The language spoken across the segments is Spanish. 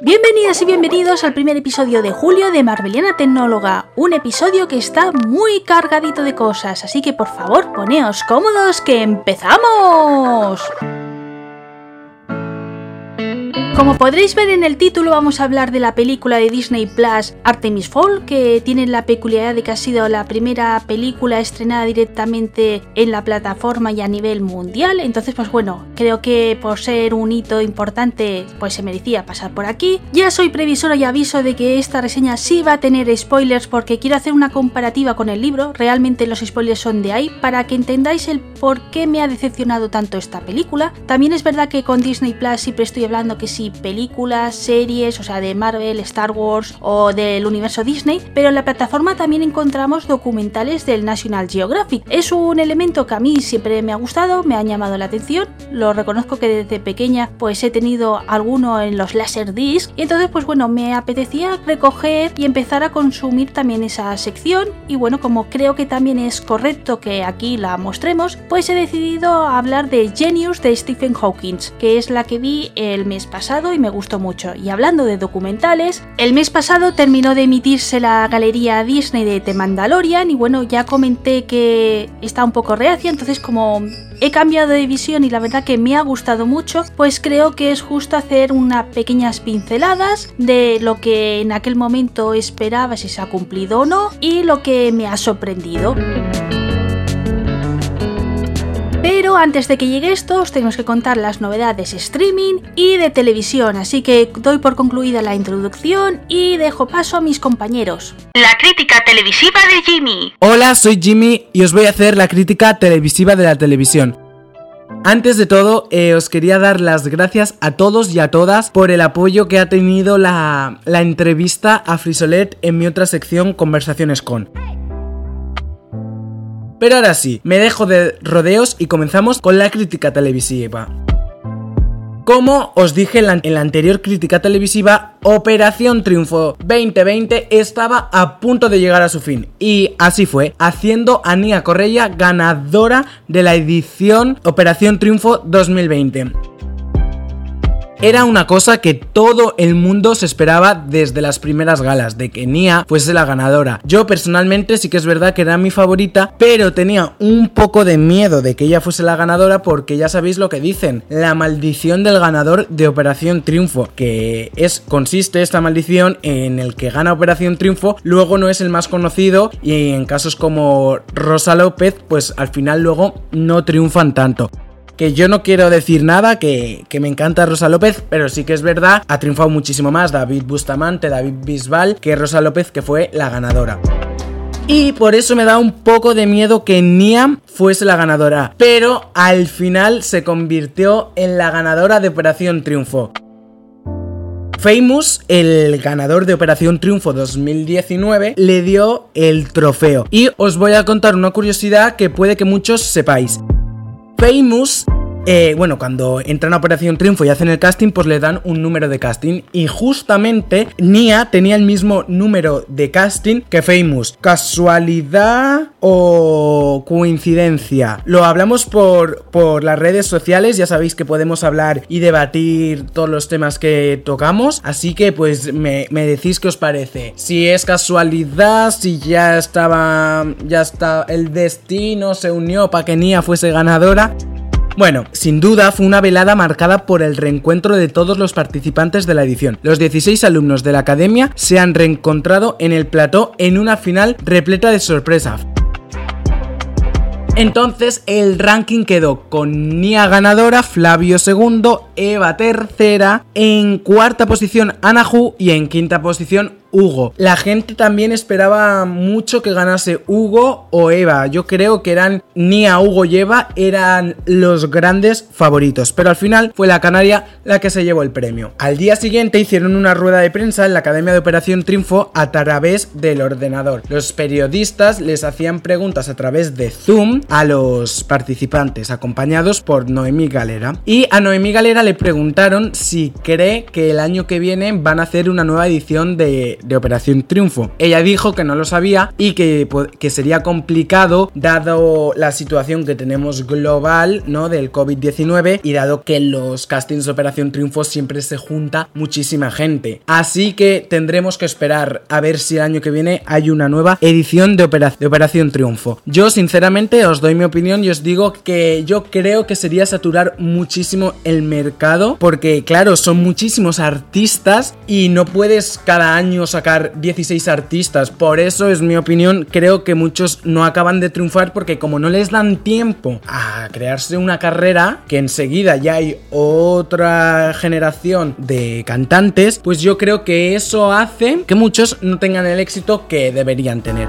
Bienvenidas y bienvenidos al primer episodio de julio de Marveliana Tecnóloga, un episodio que está muy cargadito de cosas, así que por favor poneos cómodos que empezamos. Como podréis ver en el título, vamos a hablar de la película de Disney Plus Artemis Fall, que tiene la peculiaridad de que ha sido la primera película estrenada directamente en la plataforma y a nivel mundial. Entonces, pues bueno, creo que por ser un hito importante, pues se merecía pasar por aquí. Ya soy previsora y aviso de que esta reseña sí va a tener spoilers porque quiero hacer una comparativa con el libro. Realmente los spoilers son de ahí para que entendáis el por qué me ha decepcionado tanto esta película. También es verdad que con Disney Plus siempre estoy hablando que películas, series, o sea, de Marvel, Star Wars o del universo Disney, pero en la plataforma también encontramos documentales del National Geographic. Es un elemento que a mí siempre me ha gustado, me ha llamado la atención, lo reconozco que desde pequeña pues he tenido alguno en los Laserdisc y entonces pues bueno, me apetecía recoger y empezar a consumir también esa sección y bueno, como creo que también es correcto que aquí la mostremos, pues he decidido hablar de Genius de Stephen Hawking, que es la que vi el mes pasado y me gustó mucho. Y hablando de documentales, el mes pasado terminó de emitirse la galería Disney de The Mandalorian y bueno, ya comenté que está un poco reacia, entonces como he cambiado de visión y la verdad que me ha gustado mucho, pues creo que es justo hacer unas pequeñas pinceladas de lo que en aquel momento esperaba si se ha cumplido o no y lo que me ha sorprendido. Pero antes de que llegue esto, os tenemos que contar las novedades streaming y de televisión, así que doy por concluida la introducción y dejo paso a mis compañeros. La crítica televisiva de Jimmy. Hola, soy Jimmy y os voy a hacer la crítica televisiva de la televisión. Antes de todo, eh, os quería dar las gracias a todos y a todas por el apoyo que ha tenido la, la entrevista a Frisolet en mi otra sección Conversaciones con. Pero ahora sí, me dejo de rodeos y comenzamos con la crítica televisiva. Como os dije en la, anterior crítica televisiva, Operación Triunfo 2020 estaba a punto de llegar a su fin. Y así fue, haciendo a Nia Correia ganadora de la edición Operación Triunfo 2020 era una cosa que todo el mundo se esperaba desde las primeras galas, de que Nia fuese la ganadora. Yo personalmente sí que es verdad que era mi favorita, pero tenía un poco de miedo de que ella fuese la ganadora porque ya sabéis lo que dicen, la maldición del ganador de Operación Triunfo, que es consiste esta maldición en el que gana Operación Triunfo, luego no es el más conocido y en casos como Rosa López, pues al final luego no triunfan tanto que yo no quiero decir nada, que, me encanta Rosa López, pero sí que es verdad, ha triunfado muchísimo más David Bustamante, David Bisbal, que Rosa López, que fue la ganadora. Y por eso me da un poco de miedo que Niam fuese la ganadora. Pero al final se convirtió en la ganadora de Operación Triunfo. Famous, el ganador de Operación Triunfo 2019, le dio el trofeo. Y os voy a contar una curiosidad que puede que muchos sepáis. Famous eh, bueno, cuando entran a Operación Triunfo y hacen el casting, pues le dan un número de casting. Y justamente Nia tenía el mismo número de casting que Famous. ¿Casualidad o coincidencia? Lo hablamos por, por las redes sociales, ya sabéis que podemos hablar y debatir todos los temas que tocamos. Así que pues me, me decís qué os parece. Si es casualidad, si ya estaba. Ya está. El destino se unió para que Nia fuese ganadora. Bueno, sin duda fue una velada marcada por el reencuentro de todos los participantes de la edición. Los 16 alumnos de la academia se han reencontrado en el plató en una final repleta de sorpresas. Entonces el ranking quedó con Nia ganadora, Flavio segundo, Eva tercera, en cuarta posición Anahu y en quinta posición Hugo. La gente también esperaba mucho que ganase Hugo o Eva. Yo creo que eran Nia, Hugo y Eva eran los grandes favoritos. Pero al final fue la Canaria la que se llevó el premio. Al día siguiente hicieron una rueda de prensa en la Academia de Operación Triunfo a través del ordenador. Los periodistas les hacían preguntas a través de Zoom a los participantes, acompañados por Noemí Galera. Y a Noemí Galera le preguntaron si cree que el año que viene van a hacer una nueva edición de de Operación Triunfo. Ella dijo que no lo sabía y que, que sería complicado dado la situación que tenemos global, ¿no? Del COVID-19 y dado que los castings de Operación Triunfo siempre se junta muchísima gente. Así que tendremos que esperar a ver si el año que viene hay una nueva edición de, de Operación Triunfo. Yo sinceramente os doy mi opinión y os digo que yo creo que sería saturar muchísimo el mercado porque claro, son muchísimos artistas y no puedes cada año sacar 16 artistas. Por eso es mi opinión, creo que muchos no acaban de triunfar porque como no les dan tiempo a crearse una carrera, que enseguida ya hay otra generación de cantantes, pues yo creo que eso hace que muchos no tengan el éxito que deberían tener.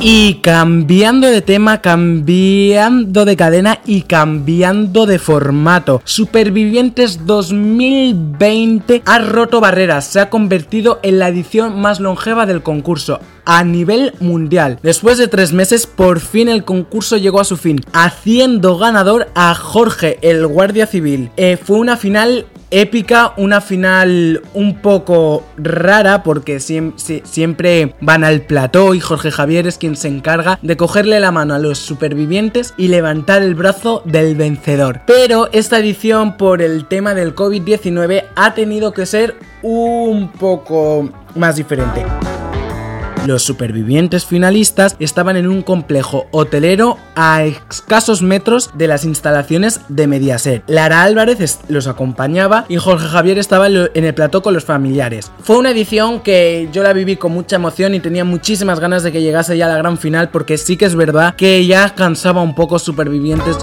Y cambiando de tema, cambiando de cadena y cambiando de formato. Supervivientes 2020 ha roto barreras, se ha convertido en la edición más longeva del concurso a nivel mundial. Después de tres meses, por fin el concurso llegó a su fin, haciendo ganador a Jorge, el guardia civil. Eh, fue una final épica, una final un poco rara porque siempre van al plató y Jorge Javier es quien se encarga de cogerle la mano a los supervivientes y levantar el brazo del vencedor. Pero esta edición por el tema del COVID-19 ha tenido que ser un poco más diferente. Los supervivientes finalistas estaban en un complejo hotelero a escasos metros de las instalaciones de Mediaset. Lara Álvarez los acompañaba y Jorge Javier estaba en el plató con los familiares. Fue una edición que yo la viví con mucha emoción y tenía muchísimas ganas de que llegase ya la gran final porque sí que es verdad que ya cansaba un poco supervivientes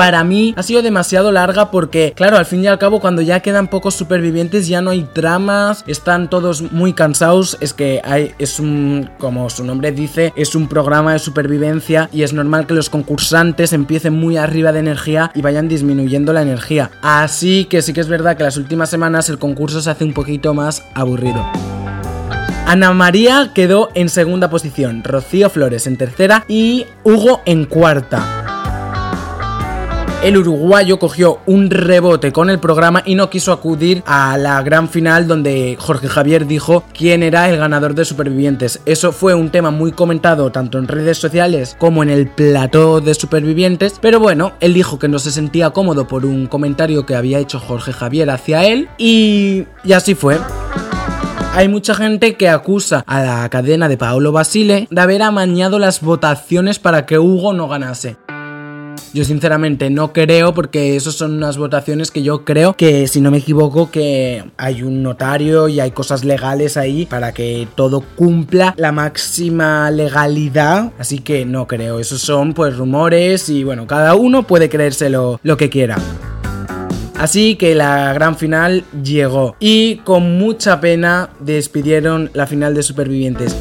para mí ha sido demasiado larga porque, claro, al fin y al cabo, cuando ya quedan pocos supervivientes, ya no hay tramas, están todos muy cansados. Es que hay, es un, como su nombre dice, es un programa de supervivencia y es normal que los concursantes empiecen muy arriba de energía y vayan disminuyendo la energía. Así que sí que es verdad que las últimas semanas el concurso se hace un poquito más aburrido. Ana María quedó en segunda posición, Rocío Flores en tercera y Hugo en cuarta el uruguayo cogió un rebote con el programa y no quiso acudir a la gran final donde Jorge Javier dijo quién era el ganador de Supervivientes. Eso fue un tema muy comentado tanto en redes sociales como en el plató de Supervivientes, pero bueno, él dijo que no se sentía cómodo por un comentario que había hecho Jorge Javier hacia él y, y así fue. Hay mucha gente que acusa a la cadena de Paolo Basile de haber amañado las votaciones para que Hugo no ganase. Yo sinceramente no creo porque eso son unas votaciones que yo creo que si no me equivoco que hay un notario y hay cosas legales ahí para que todo cumpla la máxima legalidad. Así que no creo, esos son pues rumores y bueno, cada uno puede creérselo lo que quiera. Así que la gran final llegó y con mucha pena despidieron la final de Supervivientes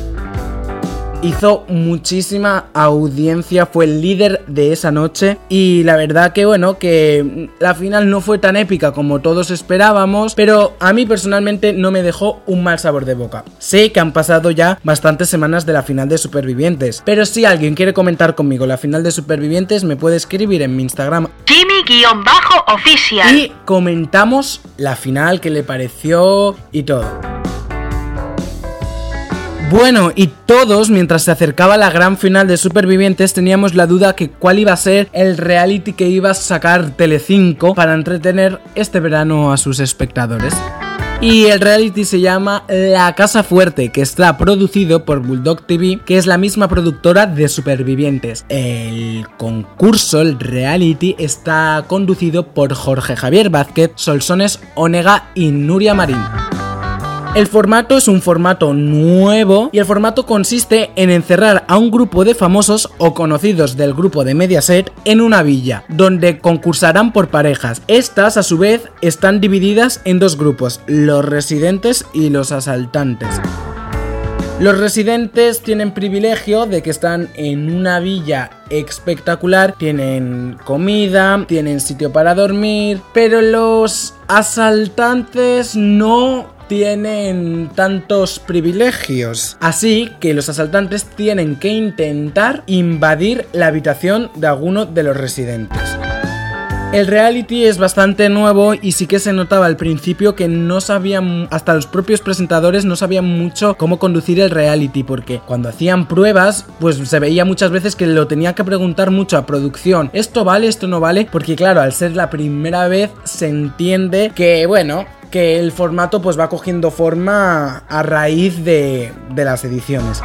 hizo muchísima audiencia, fue el líder de esa noche y la verdad que bueno, que la final no fue tan épica como todos esperábamos, pero a mí personalmente no me dejó un mal sabor de boca. Sé que han pasado ya bastantes semanas de la final de Supervivientes, pero si alguien quiere comentar conmigo la final de Supervivientes me puede escribir en mi Instagram Jimmy-oficial y comentamos la final que le pareció y todo. Bueno, y todos, mientras se acercaba la gran final de Supervivientes, teníamos la duda que cuál iba a ser el reality que iba a sacar Telecinco para entretener este verano a sus espectadores. Y el reality se llama La Casa Fuerte, que está producido por Bulldog TV, que es la misma productora de Supervivientes. El concurso, el reality, está conducido por Jorge Javier Vázquez, Solsones Onega y Nuria Marín. El formato es un formato nuevo y el formato consiste en encerrar a un grupo de famosos o conocidos del grupo de Mediaset en una villa, donde concursarán por parejas. Estas a su vez están divididas en dos grupos, los residentes y los asaltantes. Los residentes tienen privilegio de que están en una villa espectacular, tienen comida, tienen sitio para dormir, pero los asaltantes no tienen tantos privilegios. Así que los asaltantes tienen que intentar invadir la habitación de alguno de los residentes. El reality es bastante nuevo y sí que se notaba al principio que no sabían, hasta los propios presentadores no sabían mucho cómo conducir el reality, porque cuando hacían pruebas, pues se veía muchas veces que lo tenía que preguntar mucho a producción, esto vale, esto no vale, porque claro, al ser la primera vez se entiende que, bueno, que el formato pues va cogiendo forma a raíz de, de las ediciones.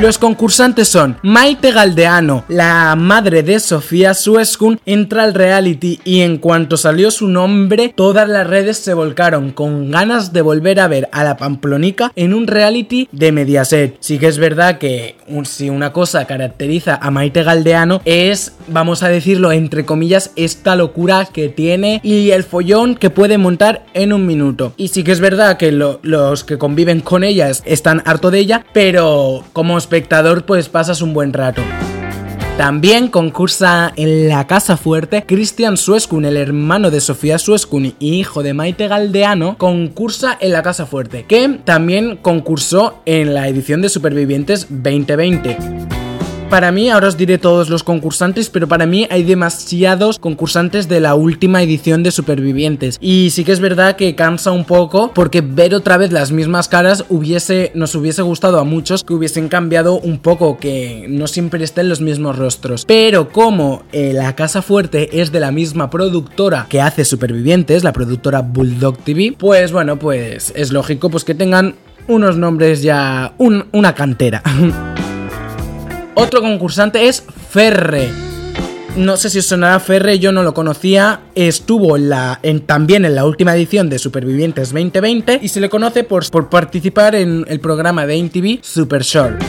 Los concursantes son Maite Galdeano, la madre de Sofía Suescun, entra al reality y en cuanto salió su nombre, todas las redes se volcaron con ganas de volver a ver a la Pamplonica en un reality de Mediaset. Sí que es verdad que si una cosa caracteriza a Maite Galdeano es, vamos a decirlo entre comillas, esta locura que tiene y el follón que puede montar en un minuto. Y sí que es verdad que los que conviven con ellas están harto de ella, pero como os espectador pues pasas un buen rato. También concursa en la Casa Fuerte Christian Sueskun, el hermano de Sofía Sueskun y hijo de Maite Galdeano, concursa en la Casa Fuerte, que también concursó en la edición de Supervivientes 2020. Para mí, ahora os diré todos los concursantes, pero para mí hay demasiados concursantes de la última edición de Supervivientes. Y sí que es verdad que cansa un poco porque ver otra vez las mismas caras hubiese, nos hubiese gustado a muchos que hubiesen cambiado un poco, que no siempre estén los mismos rostros. Pero como eh, la Casa Fuerte es de la misma productora que hace Supervivientes, la productora Bulldog TV, pues bueno, pues es lógico pues que tengan unos nombres ya, una cantera. Otro concursante es Ferre. No sé si os sonará Ferre, yo no lo conocía. Estuvo en también en la última edición de Supervivientes 2020 y se le conoce por, por participar en el programa de MTV Super Short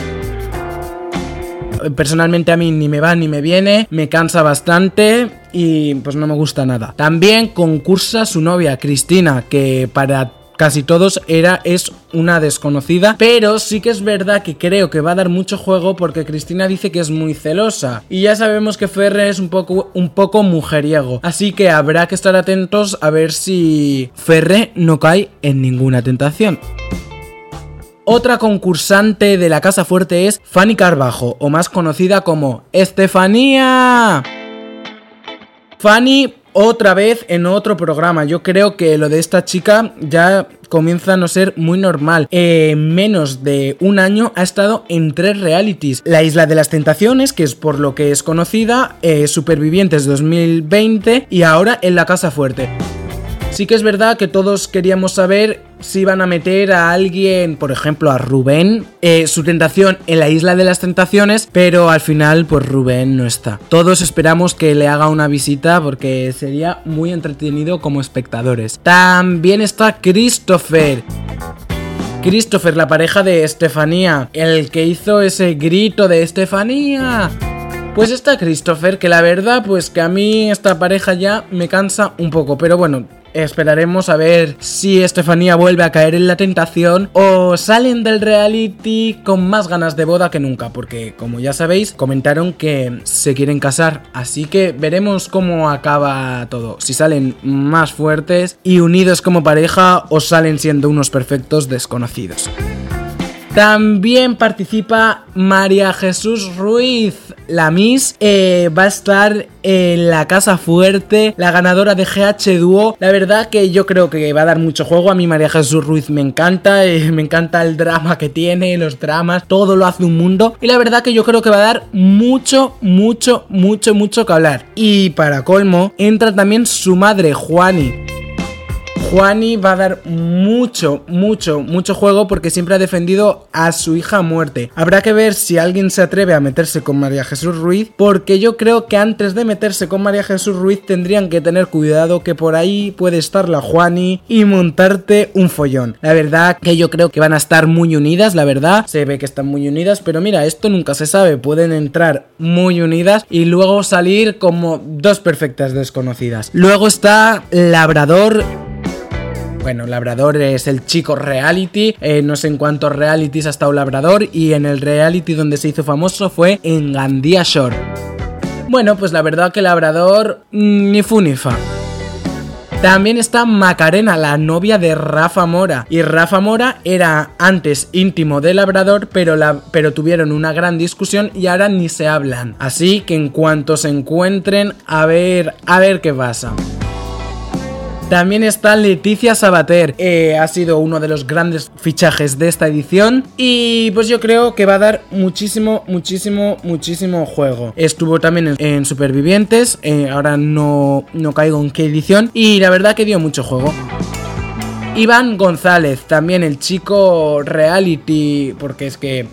personalmente a mí ni me va ni me viene, me cansa bastante y pues no me gusta nada. También concursa su novia Cristina, que para casi todos era es una desconocida, pero sí que es verdad que creo que va a dar mucho juego porque Cristina dice que es muy celosa y ya sabemos que Ferre es un poco un poco mujeriego, así que habrá que estar atentos a ver si Ferre no cae en ninguna tentación. Otra concursante de la Casa Fuerte es Fanny Carbajo, o más conocida como Estefanía. Fanny otra vez en otro programa. Yo creo que lo de esta chica ya comienza a no ser muy normal. En menos de un año ha estado en tres realities. La Isla de las Tentaciones, que es por lo que es conocida, eh, Supervivientes 2020 y ahora en La Casa Fuerte. Sí que es verdad que todos queríamos saber si iban a meter a alguien, por ejemplo a Rubén, eh, su tentación en la isla de las tentaciones, pero al final pues Rubén no está. Todos esperamos que le haga una visita porque sería muy entretenido como espectadores. También está Christopher. Christopher, la pareja de Estefanía, el que hizo ese grito de Estefanía. Pues está Christopher, que la verdad, pues que a mí esta pareja ya me cansa un poco, pero bueno, Esperaremos a ver si Estefanía vuelve a caer en la tentación o salen del reality con más ganas de boda que nunca, porque como ya sabéis, comentaron que se quieren casar, así que veremos cómo acaba todo, si salen más fuertes y unidos como pareja o salen siendo unos perfectos desconocidos. También participa María Jesús Ruiz, la Miss. Eh, va a estar en la Casa Fuerte, la ganadora de GH Duo. La verdad que yo creo que va a dar mucho juego. A mí María Jesús Ruiz me encanta. Eh, me encanta el drama que tiene, los dramas. Todo lo hace un mundo. Y la verdad que yo creo que va a dar mucho, mucho, mucho, mucho que hablar. Y para colmo, entra también su madre, Juani. Juani va a dar mucho, mucho, mucho juego porque siempre ha defendido a su hija a muerte. Habrá que ver si alguien se atreve a meterse con María Jesús Ruiz porque yo creo que antes de meterse con María Jesús Ruiz tendrían que tener cuidado que por ahí puede estar la Juani y montarte un follón. La verdad que yo creo que van a estar muy unidas, la verdad, se ve que están muy unidas, pero mira, esto nunca se sabe, pueden entrar muy unidas y luego salir como dos perfectas desconocidas. Luego está Labrador bueno, Labrador es el chico reality, eh, no sé en cuántos realities ha estado Labrador y en el reality donde se hizo famoso fue en Gandía Shore. Bueno, pues la verdad que Labrador mm, ni fu ni fa. También está Macarena, la novia de Rafa Mora. Y Rafa Mora era antes íntimo de Labrador, pero, la, pero tuvieron una gran discusión y ahora ni se hablan. Así que en cuanto se encuentren, a ver, a ver qué pasa. También está Leticia Sabater. Eh, ha sido uno de los grandes fichajes de esta edición. Y pues yo creo que va a dar muchísimo, muchísimo, muchísimo juego. Estuvo también en, Supervivientes. Eh, ahora no, no caigo en qué edición. Y la verdad que dio mucho juego. Iván González, también el chico reality, porque es que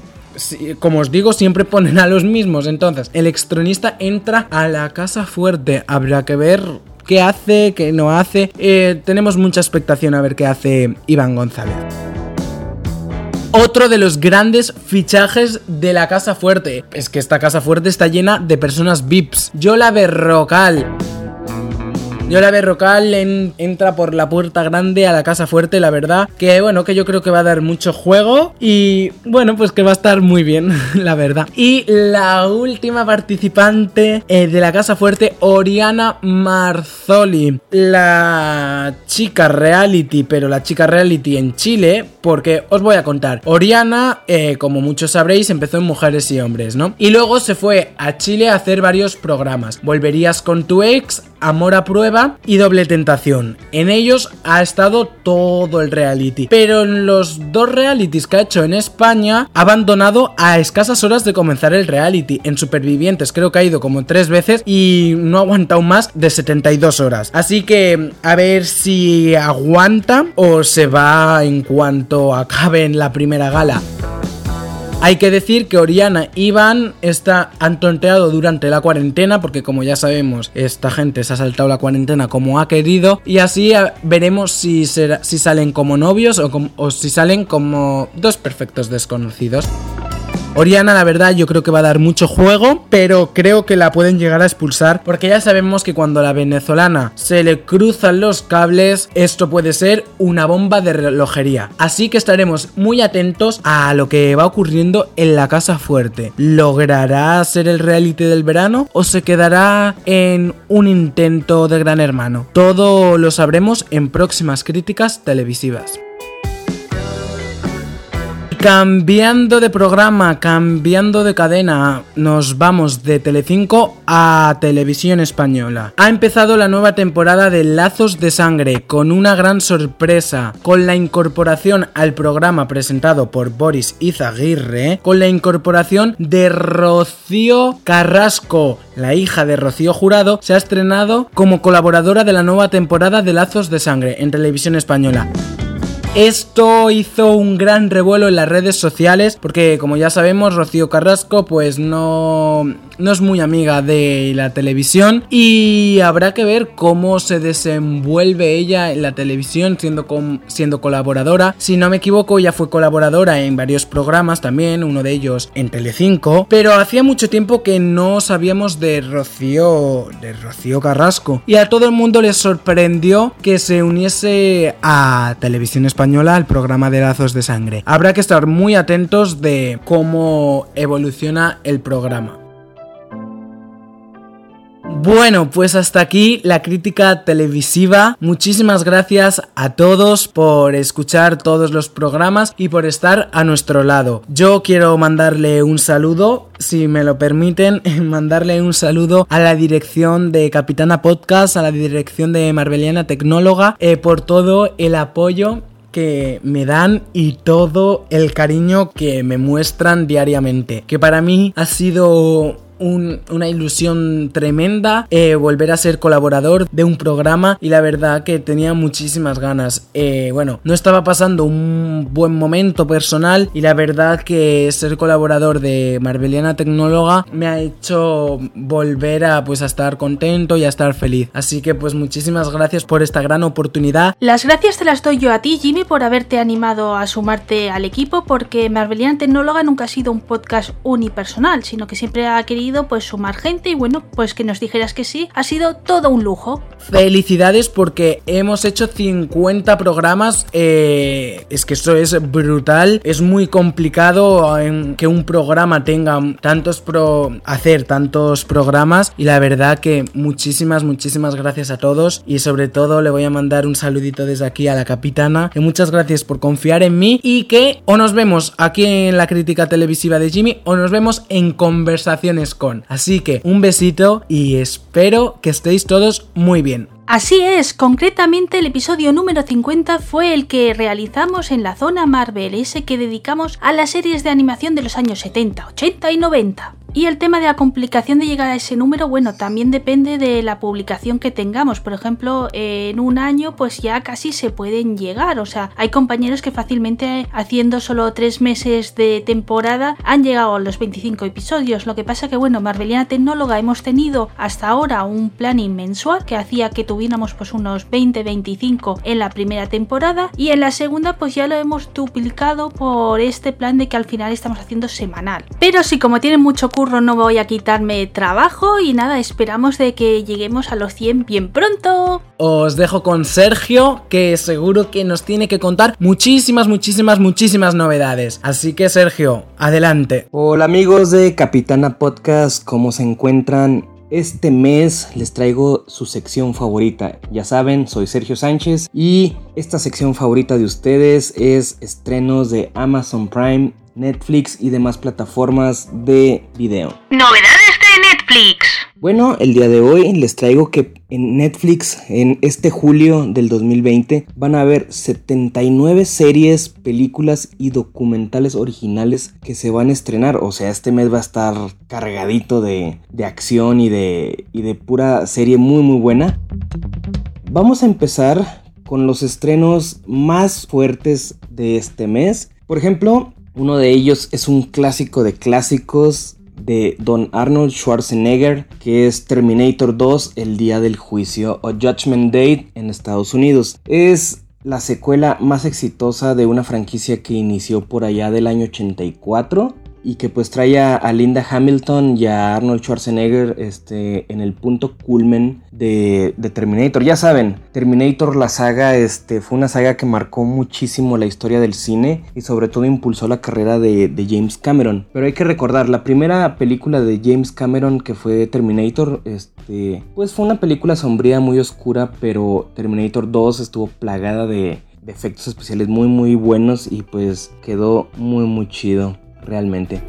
como os digo, siempre ponen a los mismos. Entonces, el extronista entra a la casa fuerte. Habrá que ver qué hace, qué no hace. Eh, tenemos mucha expectación a ver qué hace Iván González. Otro de los grandes fichajes de la Casa Fuerte. Es que esta Casa Fuerte está llena de personas VIPs. Yola Berrocal. Yola Berrocal entra por la puerta grande a la casa fuerte, la verdad. Que bueno, que yo creo que va a dar mucho juego. Y bueno, pues que va a estar muy bien, la verdad. Y la última participante eh, de la casa fuerte, Oriana Marzoli. La chica reality, pero la chica reality en Chile. Porque os voy a contar. Oriana, eh, como muchos sabréis, empezó en Mujeres y Hombres, ¿no? Y luego se fue a Chile a hacer varios programas. Volverías con tu ex, Amor a prueba y Doble tentación. En ellos ha estado todo el reality. Pero en los dos realities que ha hecho en España ha abandonado a escasas horas de comenzar el reality. En Supervivientes creo que ha ido como tres veces y no ha aguantado más de 72 horas. Así que a ver si aguanta o se va en cuanto acabe en la primera gala. Hay que decir que Oriana y Iván está, han tonteado durante la cuarentena, porque como ya sabemos, esta gente se ha saltado la cuarentena como ha querido, y así veremos si, si salen como novios o si salen como dos perfectos desconocidos. Oriana, la verdad, yo creo que va a dar mucho juego, pero creo que la pueden llegar a expulsar, porque ya sabemos que cuando a la venezolana se le cruzan los cables, esto puede ser una bomba de relojería. Así que estaremos muy atentos a lo que va ocurriendo en la Casa Fuerte. ¿Logrará ser el reality del verano o se quedará en un intento de gran hermano? Todo lo sabremos en próximas críticas televisivas. Cambiando de programa, cambiando de cadena, nos vamos de Telecinco a Televisión Española. Ha empezado la nueva temporada de Lazos de Sangre con una gran sorpresa, con la incorporación al programa presentado por Boris Izaguirre, con la incorporación de Rocío Carrasco, la hija de Rocío Jurado, se ha estrenado como colaboradora de la nueva temporada de Lazos de Sangre en Televisión Española. Esto hizo un gran revuelo en las redes sociales porque como ya sabemos Rocío Carrasco pues no, no es muy amiga de la televisión y habrá que ver cómo se desenvuelve ella en la televisión siendo, siendo colaboradora. Si no me equivoco ya fue colaboradora en varios programas también, uno de ellos en Telecinco, pero hacía mucho tiempo que no sabíamos de Rocío, de Rocío Carrasco y a todo el mundo le sorprendió que se uniese a Televisión Española española el programa de Lazos de Sangre. Habrá que estar muy atentos de cómo evoluciona el programa. Bueno, pues hasta aquí la crítica televisiva. Muchísimas gracias a todos por escuchar todos los programas y por estar a nuestro lado. Yo quiero mandarle un saludo, si me lo permiten, mandarle un saludo a la dirección de Capitana Podcast, a la dirección de Marbeliana Tecnóloga, eh, por todo el apoyo que me dan y todo el cariño que me muestran diariamente. Que para mí ha sido una ilusión tremenda eh, volver a ser colaborador de un programa y la verdad que tenía muchísimas ganas. Eh, bueno, no estaba pasando un buen momento personal y la verdad que ser colaborador de Marbeliana Tecnóloga me ha hecho volver a pues a estar contento y a estar feliz. Así que pues muchísimas gracias por esta gran oportunidad. Las gracias te las doy yo a ti Jimmy por haberte animado a sumarte al equipo porque Marbeliana Tecnóloga nunca ha sido un podcast unipersonal, sino que siempre ha querido pues sumar gente y bueno, pues que nos dijeras que sí, ha sido todo un lujo. Felicidades porque hemos hecho 50 programas, eh, es que eso es brutal, es muy complicado en que un programa tenga tantos pro hacer tantos programas y la verdad que muchísimas muchísimas gracias a todos y sobre todo le voy a mandar un saludito desde aquí a la capitana, que muchas gracias por confiar en mí y que o nos vemos aquí en la crítica televisiva de Jimmy o nos vemos en conversaciones con. Así que un besito y espero que estéis todos muy bien. Así es, concretamente el episodio número 50 fue el que realizamos en la zona Marvel, ese que dedicamos a las series de animación de los años 70, 80 y 90. Y el tema de la complicación de llegar a ese número, bueno, también depende de la publicación que tengamos. Por ejemplo, en un año pues ya casi se pueden llegar. O sea, hay compañeros que fácilmente haciendo solo tres meses de temporada han llegado a los 25 episodios. Lo que pasa que, bueno, Marveliana Tecnóloga hemos tenido hasta ahora un planning mensual que hacía que tuviéramos pues unos 20-25 en la primera temporada y en la segunda pues ya lo hemos duplicado por este plan de que al final estamos haciendo semanal. Pero sí, como tienen mucho curso no voy a quitarme trabajo y nada, esperamos de que lleguemos a los 100 bien pronto. Os dejo con Sergio, que seguro que nos tiene que contar muchísimas, muchísimas, muchísimas novedades. Así que Sergio, adelante. Hola amigos de Capitana Podcast, ¿cómo se encuentran? Este mes les traigo su sección favorita. Ya saben, soy Sergio Sánchez y esta sección favorita de ustedes es estrenos de Amazon Prime Netflix y demás plataformas de video. Novedades de Netflix. Bueno, el día de hoy les traigo que en Netflix en este julio del 2020 van a haber 79 series, películas y documentales originales que se van a estrenar. O sea, este mes va a estar cargadito de, de acción y de, y de pura serie muy muy buena. Vamos a empezar con los estrenos más fuertes de este mes. Por ejemplo, uno de ellos es un clásico de clásicos de Don Arnold Schwarzenegger, que es Terminator 2, El Día del Juicio o Judgment Day en Estados Unidos. Es la secuela más exitosa de una franquicia que inició por allá del año 84 y que pues trae a, Linda Hamilton y a Arnold Schwarzenegger este, en el punto culmen de, Terminator. Ya saben, Terminator, la saga, este, fue una saga que marcó muchísimo la historia del cine y sobre todo impulsó la carrera de, James Cameron. Pero hay que recordar, la primera película de James Cameron que fue Terminator, este, pues fue una película sombría, muy oscura, pero Terminator 2 estuvo plagada de, de efectos especiales muy muy buenos y pues quedó muy muy chido realmente.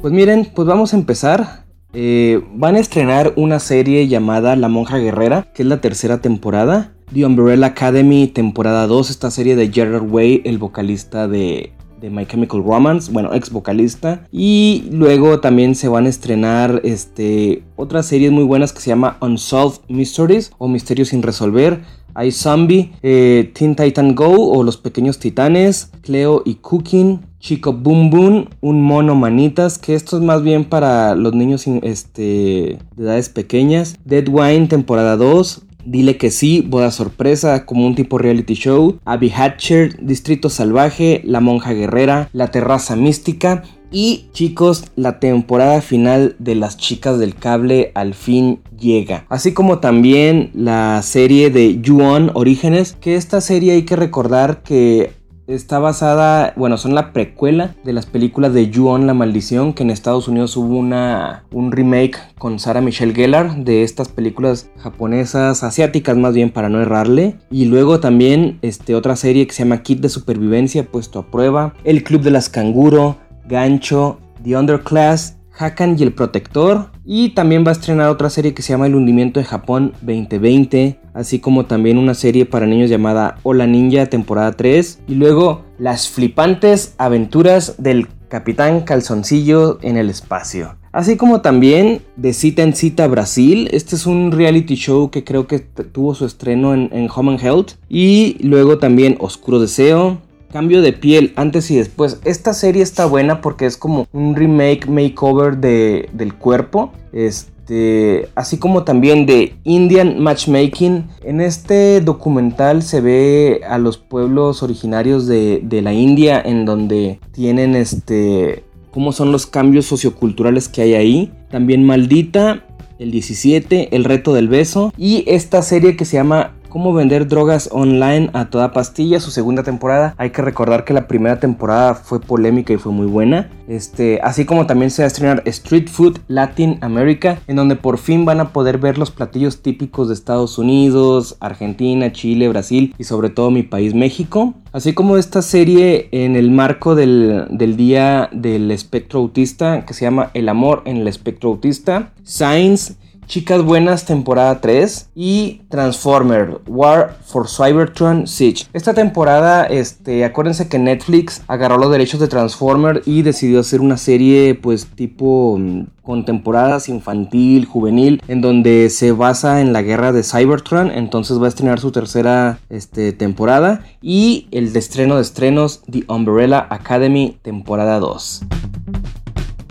Pues miren, pues vamos a empezar. Eh, van a estrenar una serie llamada La Monja Guerrera, que es la tercera temporada. The Umbrella Academy, temporada 2, esta serie de Gerard Way, el vocalista de, de My Chemical Romance, bueno, ex vocalista. Y luego también se van a estrenar este, otras series muy buenas que se llama Unsolved Mysteries o Misterios sin resolver. Hay Zombie, eh, Teen Titan Go o Los Pequeños Titanes, Cleo y Cooking, Chico Boom Boom, un mono manitas, que esto es más bien para los niños este, de edades pequeñas. Dead Wine, temporada 2. Dile que sí, boda sorpresa, como un tipo reality show. Abby Hatcher, Distrito Salvaje, La Monja Guerrera, La Terraza Mística. Y chicos, la temporada final de las chicas del cable al fin llega. Así como también la serie de You-On Orígenes, que esta serie hay que recordar que Está basada, bueno, son la precuela de las películas de Ju-On la maldición, que en Estados Unidos hubo una, un remake con Sarah Michelle Gellar de estas películas japonesas, asiáticas más bien para no errarle. Y luego también este, otra serie que se llama Kit de Supervivencia, puesto a prueba. El Club de las Canguro, Gancho, The Underclass, Hakan y el Protector. Y también va a estrenar otra serie que se llama El hundimiento de Japón 2020. Así como también una serie para niños llamada Hola Ninja temporada 3. Y luego Las flipantes aventuras del Capitán Calzoncillo en el espacio. Así como también de Cita en Cita Brasil. Este es un reality show que creo que tuvo su estreno en, en Home and Health. Y luego también Oscuro Deseo, Cambio de piel antes y después. Esta serie está buena porque es como un remake, makeover de, del cuerpo. Este, así como también de Indian Matchmaking. En este documental se ve a los pueblos originarios de, de la India en donde tienen este cómo son los cambios socioculturales que hay ahí. También Maldita, el 17, El reto del beso y esta serie que se llama Cómo vender drogas online a toda pastilla, su segunda temporada. Hay que recordar que la primera temporada fue polémica y fue muy buena. Este, así como también se va a estrenar Street Food Latin America, en donde por fin van a poder ver los platillos típicos de Estados Unidos, Argentina, Chile, Brasil y sobre todo mi país México. Así como esta serie en el marco del, del Día del Espectro Autista, que se llama El Amor en el Espectro Autista. Science Chicas Buenas temporada 3 y Transformer War for Cybertron Siege. Esta temporada, este, acuérdense que Netflix agarró los derechos de Transformer y decidió hacer una serie pues tipo mm, con temporadas infantil, juvenil, en donde se basa en la guerra de Cybertron, entonces va a estrenar su tercera este, temporada y el de estreno de estrenos The Umbrella Academy temporada 2.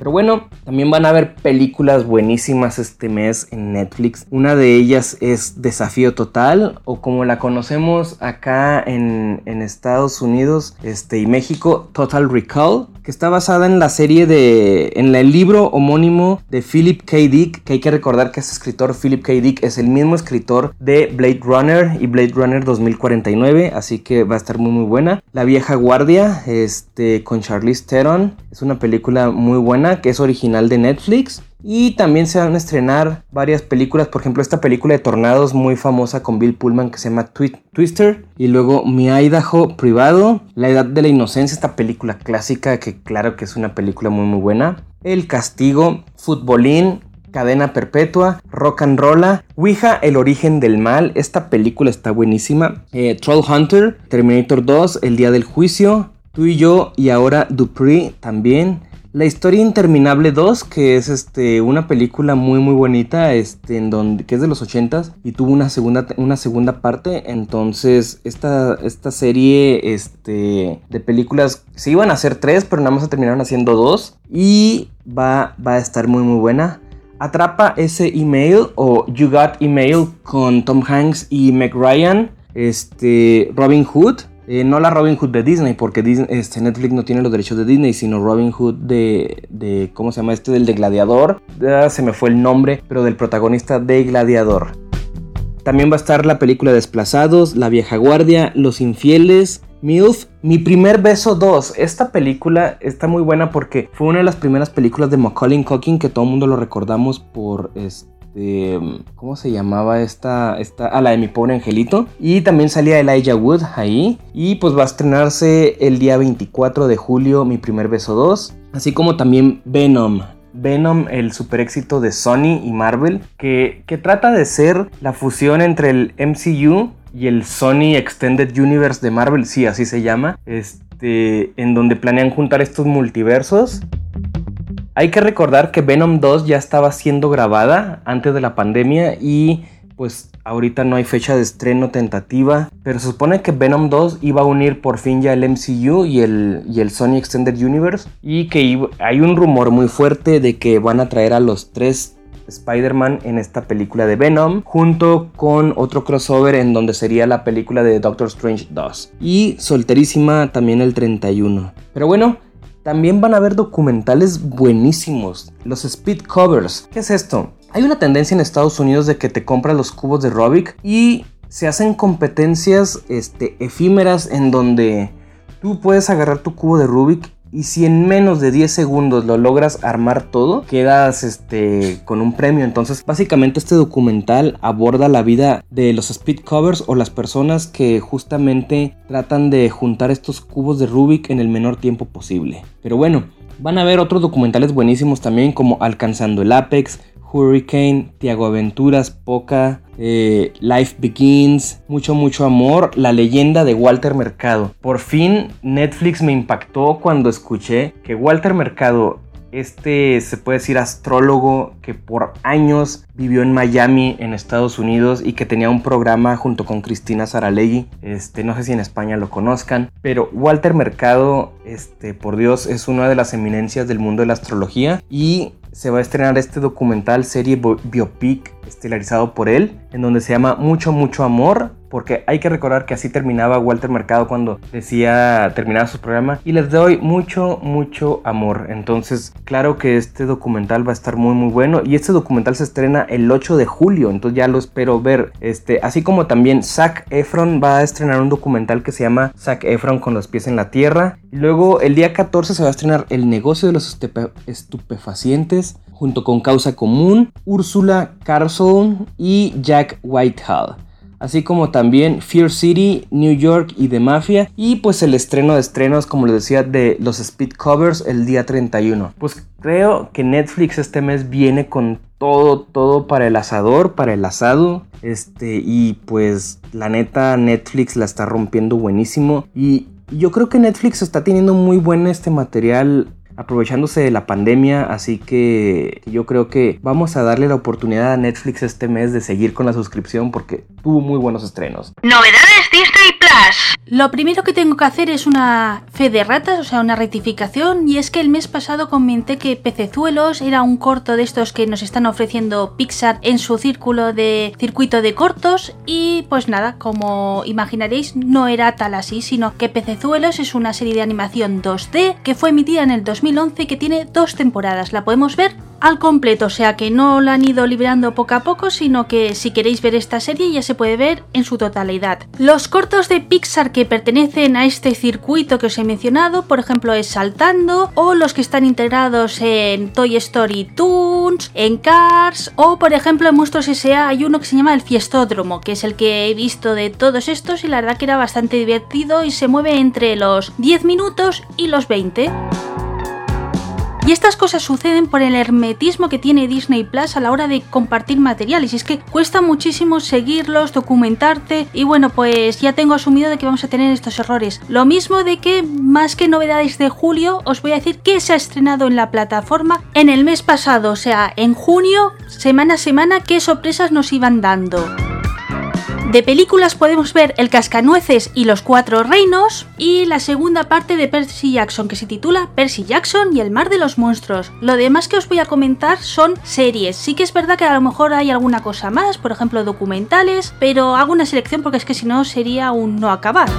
Pero bueno, también van a haber películas buenísimas este mes en Netflix. Una de ellas es Desafío Total o como la conocemos acá en, Estados Unidos este, y México, Total Recall, está basada en la serie de, en el libro homónimo de Philip K. Dick, que hay que recordar que ese escritor Philip K. Dick es el mismo escritor de Blade Runner y Blade Runner 2049, así que va a estar muy muy buena. La vieja guardia, este, con Charlize Theron, es una película muy buena que es original de Netflix. Y también se van a estrenar varias películas, por ejemplo esta película de tornados muy famosa con Bill Pullman que se llama Twister. Y luego Mi Idaho Privado, La Edad de la Inocencia, esta película clásica que claro que es una película muy muy buena. El Castigo, Futbolín, Cadena Perpetua, Rock and Rolla, Ouija, El Origen del Mal, esta película está buenísima. Eh, Troll Hunter, Terminator 2, El Día del Juicio, Tú y yo y ahora Dupree también. La historia interminable 2, que es este una película muy muy bonita, este en donde que es de los 80s y tuvo una segunda una segunda parte, entonces esta esta serie este de películas se iban a hacer tres, pero nada más se terminaron haciendo dos y va va a estar muy muy buena. Atrapa ese email o You Got Email con Tom Hanks y Meg Ryan, este Robin Hood eh, no la Robin Hood de Disney, porque este, Netflix no tiene los derechos de Disney, sino Robin Hood de, ¿cómo se llama este? Del de Gladiador. se me fue el nombre, pero del protagonista de Gladiador. También va a estar la película Desplazados, La Vieja Guardia, Los Infieles, MILF, Mi Primer Beso 2. Esta película está muy buena porque fue una de las primeras películas de Macaulay Culkin que todo el mundo lo recordamos por este este, ¿cómo se llamaba esta? esta a la de mi pobre angelito. Y también salía Elijah Wood ahí. Y pues va a estrenarse el día 24 de julio Mi Primer Beso 2. Así como también Venom. Venom, el super éxito de Sony y Marvel, que, que trata de ser la fusión entre el MCU y el Sony Extended Universe de Marvel, sí, así se llama, este, en donde planean juntar estos multiversos hay que recordar que Venom 2 ya estaba siendo grabada antes de la pandemia y pues ahorita no hay fecha de estreno tentativa, pero se supone que Venom 2 iba a unir por fin ya el MCU y el, y el Sony Extended Universe y que hay un rumor muy fuerte de que van a traer a los tres Spider-Man en esta película de Venom, junto con otro crossover en donde sería la película de Doctor Strange 2. Y solterísima también el 31. Pero bueno, también van a haber documentales buenísimos, los speed covers. ¿Qué es esto? Hay una tendencia en Estados Unidos de que te compras los cubos de Rubik y se hacen competencias este, efímeras en donde tú puedes agarrar tu cubo de Rubik y si en menos de 10 segundos lo logras armar todo, quedas este, con un premio. Entonces, básicamente este documental aborda la vida de los speed covers o las personas que justamente tratan de juntar estos cubos de Rubik en el menor tiempo posible. Pero bueno, van a ver otros documentales buenísimos también como Alcanzando el Apex, Hurricane, Tiago Aventuras, Poca, eh, Life Begins, mucho, mucho amor, la leyenda de Walter Mercado. Por fin Netflix me impactó cuando escuché que Walter Mercado este se puede decir astrólogo que por años vivió en Miami, en Estados Unidos, y que tenía un programa junto con Cristina Saralegui. Este, no sé si en España lo conozcan, pero Walter Mercado, este, por Dios, es una de las eminencias del mundo de la astrología y se va a estrenar este documental serie biopic estelarizado por él, en donde se llama Mucho, mucho amor porque hay que recordar que así terminaba Walter Mercado cuando decía terminar su programa y les doy mucho, mucho amor. Entonces, claro que este documental va a estar muy, muy bueno y este documental se estrena el 8 de julio, entonces ya lo espero ver. Este, así como también Zac Efron va a estrenar un documental que se llama Zac Efron con los pies en la tierra. Luego el día 14 se va a estrenar El negocio de los estupefacientes junto con Causa Común, Úrsula Carson y Jack Whitehall así como también Fear City, New York y The Mafia, y pues el estreno de estrenos, como les decía, de los speed covers el día 31. Pues creo que Netflix este mes viene con todo, todo para el asador, para el asado, este, y pues la neta Netflix la está rompiendo buenísimo, y yo creo que Netflix está teniendo muy buen este material aprovechándose de la pandemia, así que yo creo que vamos a darle la oportunidad a Netflix este mes de seguir con la suscripción porque tuvo muy buenos estrenos. Novedades Disney Plus. Lo primero que tengo que hacer es una fe de ratas, o sea, una rectificación, y es que el mes pasado comenté que Pecezuelos era un corto de estos que nos están ofreciendo Pixar en su círculo de circuito de cortos, y pues nada, como imaginaréis, no era tal así, sino que Pecezuelos es una serie de animación 2D que fue emitida en el 2011 y que tiene dos temporadas. La podemos ver al completo, o sea que no la han ido liberando poco a poco, sino que si queréis ver esta serie ya se puede ver en su totalidad. Los cortos de Pixar que pertenecen a este circuito que os he mencionado, por ejemplo, es Saltando, o los que están integrados en Toy Story Toons, en Cars, o por ejemplo en Monstruos S.A. hay uno que se llama El Fiestódromo, que es el que he visto de todos estos y la verdad que era bastante divertido y se mueve entre los 10 minutos y los 20. Y estas cosas suceden por el hermetismo que tiene Disney Plus a la hora de compartir materiales. Y es que cuesta muchísimo seguirlos, documentarte. Y bueno, pues ya tengo asumido de que vamos a tener estos errores. Lo mismo de que, más que novedades de julio, os voy a decir que se ha estrenado en la plataforma en el mes pasado. O sea, en junio, semana a semana, qué sorpresas nos iban dando. De películas podemos ver El Cascanueces y los Cuatro Reinos y la segunda parte de Percy Jackson que se titula Percy Jackson y el Mar de los Monstruos. Lo demás que os voy a comentar son series. Sí que es verdad que a lo mejor hay alguna cosa más, por ejemplo documentales, pero hago una selección porque es que si no sería un no acabar.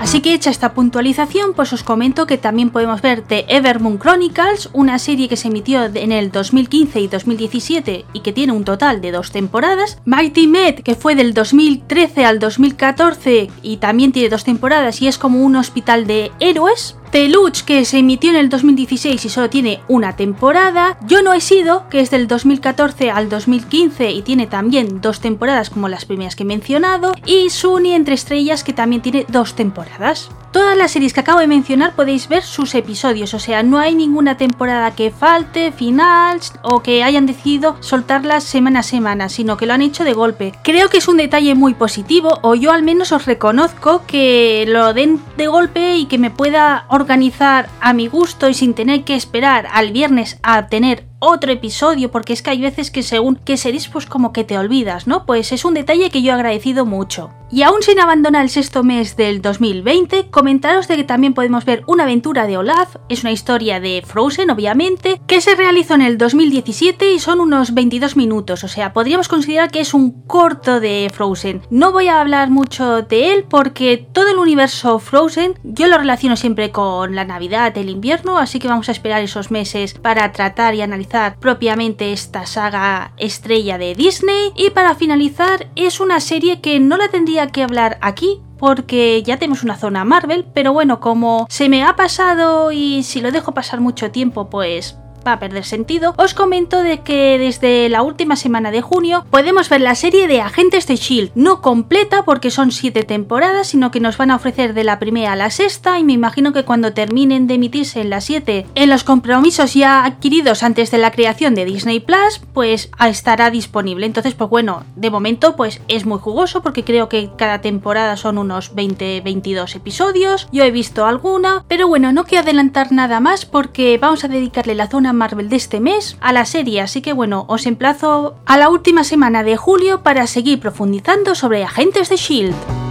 Así que hecha esta puntualización, pues os comento que también podemos ver The Evermoon Chronicles, una serie que se emitió en el 2015 y 2017 y que tiene un total de dos temporadas, Mighty Med, que fue del 2013 al 2014 y también tiene dos temporadas y es como un hospital de héroes, Teluch, que se emitió en el 2016 y solo tiene una temporada. Yo no he sido, que es del 2014 al 2015 y tiene también dos temporadas como las primeras que he mencionado. Y Sunny entre estrellas, que también tiene dos temporadas. Todas las series que acabo de mencionar podéis ver sus episodios, o sea, no hay ninguna temporada que falte, final o que hayan decidido soltarlas semana a semana, sino que lo han hecho de golpe. Creo que es un detalle muy positivo, o yo al menos os reconozco que lo den de golpe y que me pueda organizar a mi gusto y sin tener que esperar al viernes a tener otro episodio, porque es que hay veces que según que series pues como que te olvidas, ¿no? Pues es un detalle que yo he agradecido mucho. Y aún sin abandonar el sexto mes del 2020, comentaros de que también podemos ver una aventura de Olaf, es una historia de Frozen obviamente, que se realizó en el 2017 y son unos 22 minutos, o sea, podríamos considerar que es un corto de Frozen. No voy a hablar mucho de él porque todo el universo Frozen yo lo relaciono siempre con la Navidad, el invierno, así que vamos a esperar esos meses para tratar y analizar propiamente esta saga estrella de Disney. Y para finalizar, es una serie que no la tendría que hablar aquí porque ya tenemos una zona Marvel, pero bueno, como se me ha pasado y si lo dejo pasar mucho tiempo, pues va a perder sentido, os comento de que desde la última semana de junio podemos ver la serie de Agentes de Shield, no completa porque son 7 temporadas, sino que nos van a ofrecer de la primera a la sexta y me imagino que cuando terminen de emitirse en la 7 en los compromisos ya adquiridos antes de la creación de Disney Plus, pues estará disponible. Entonces, pues bueno, de momento pues es muy jugoso porque creo que cada temporada son unos 20-22 episodios, yo he visto alguna, pero bueno, no quiero adelantar nada más porque vamos a dedicarle la zona Marvel de este mes a la serie, así que bueno, os emplazo a la última semana de julio para seguir profundizando sobre Agentes de Shield.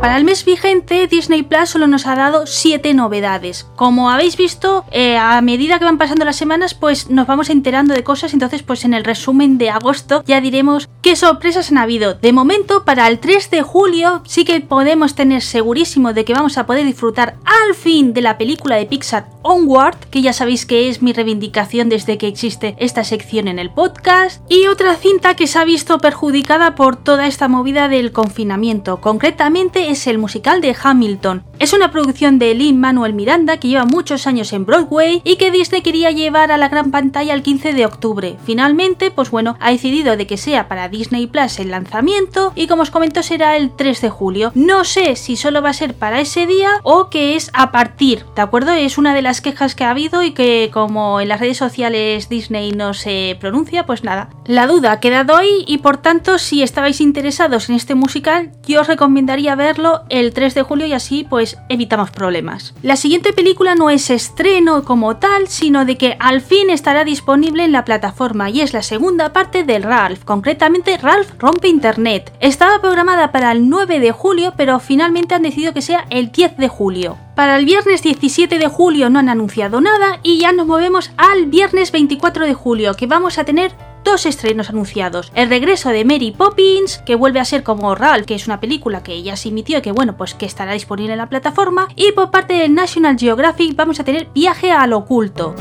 Para el mes vigente, Disney Plus solo nos ha dado 7 novedades. Como habéis visto, eh, a medida que van pasando las semanas, pues nos vamos enterando de cosas. Entonces, pues en el resumen de agosto ya diremos qué sorpresas han habido. De momento, para el 3 de julio, sí que podemos tener segurísimo de que vamos a poder disfrutar al fin de la película de Pixar Onward, que ya sabéis que es mi reivindicación desde que existe esta sección en el podcast. Y otra cinta que se ha visto perjudicada por toda esta movida del confinamiento. Concretamente, es el musical de Hamilton. Es una producción de Lin Manuel Miranda que lleva muchos años en Broadway y que Disney quería llevar a la gran pantalla el 15 de octubre. Finalmente, pues bueno, ha decidido de que sea para Disney Plus el lanzamiento y como os comento será el 3 de julio. No sé si solo va a ser para ese día o que es a partir, ¿de acuerdo? Es una de las quejas que ha habido y que como en las redes sociales Disney no se pronuncia, pues nada. La duda ha quedado ahí y por tanto si estabais interesados en este musical yo os recomendaría ver el 3 de julio y así pues evitamos problemas. La siguiente película no es estreno como tal, sino de que al fin estará disponible en la plataforma y es la segunda parte del Ralph, concretamente Ralph rompe internet. Estaba programada para el 9 de julio, pero finalmente han decidido que sea el 10 de julio. Para el viernes 17 de julio no han anunciado nada y ya nos movemos al viernes 24 de julio, que vamos a tener dos estrenos anunciados. El regreso de Mary Poppins, que vuelve a ser como Ralph, que es una película que ya se emitió y que bueno, pues que estará disponible en la plataforma. Y por parte de National Geographic vamos a tener Viaje al Oculto.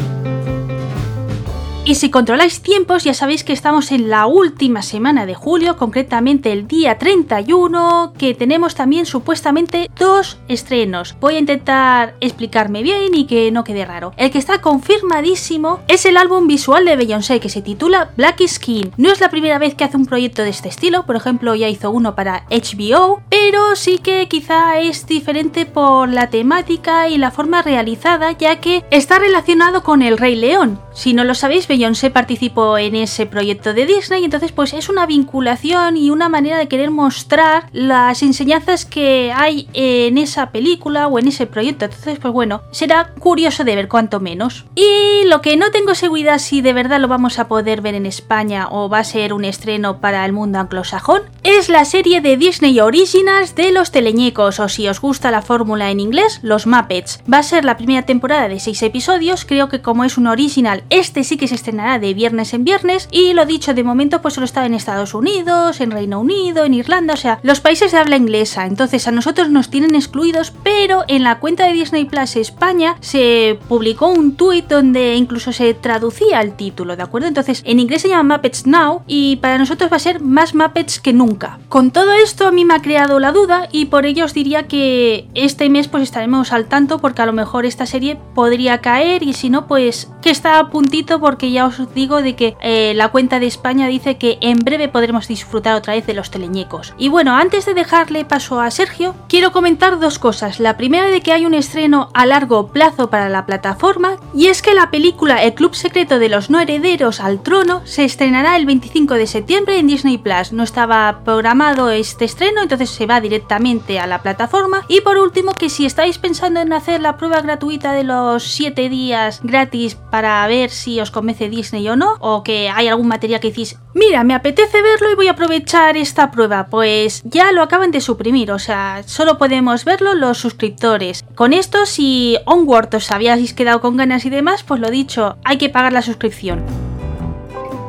Y si controláis tiempos, ya sabéis que estamos en la última semana de julio, concretamente el día 31, que tenemos también supuestamente dos estrenos. Voy a intentar explicarme bien y que no quede raro. El que está confirmadísimo es el álbum visual de Beyoncé que se titula Black Skin. No es la primera vez que hace un proyecto de este estilo, por ejemplo ya hizo uno para HBO, pero sí que quizá es diferente por la temática y la forma realizada, ya que está relacionado con el Rey León. Si no lo sabéis, Beyoncé participó en ese proyecto de Disney, entonces pues es una vinculación y una manera de querer mostrar las enseñanzas que hay en esa película o en ese proyecto. Entonces pues bueno, será curioso de ver cuanto menos. Y lo que no tengo seguridad si de verdad lo vamos a poder ver en España o va a ser un estreno para el mundo anglosajón es la serie de Disney Originals de los teleñecos o si os gusta la fórmula en inglés, los Muppets. Va a ser la primera temporada de 6 episodios, creo que como es un original este sí que se estrenará de viernes en viernes y lo dicho de momento pues solo está en Estados Unidos, en Reino Unido, en Irlanda, o sea, los países de habla inglesa. Entonces a nosotros nos tienen excluidos, pero en la cuenta de Disney Plus España se publicó un tuit donde incluso se traducía el título, ¿de acuerdo? Entonces en inglés se llama Muppets Now y para nosotros va a ser más Muppets que nunca. Con todo esto a mí me ha creado la duda y por ello os diría que este mes pues estaremos al tanto porque a lo mejor esta serie podría caer y si no pues que está a puntito porque ya os digo de que eh, la cuenta de España dice que en breve podremos disfrutar otra vez de los teleñecos. Y bueno, antes de dejarle paso a Sergio, quiero comentar dos cosas. La primera de que hay un estreno a largo plazo para la plataforma y es que la película El Club Secreto de los No Herederos al Trono se estrenará el 25 de septiembre en Disney Plus. No estaba programado este estreno, entonces se va directamente a la plataforma. Y por último, que si estáis pensando en hacer la prueba gratuita de los 7 días gratis para ver si os convence Disney o no, o que hay algún material que decís, mira, me apetece verlo y voy a aprovechar esta prueba, pues ya lo acaban de suprimir, o sea, solo podemos verlo los suscriptores. Con esto, si Onward os habíais quedado con ganas y demás, pues lo dicho, hay que pagar la suscripción.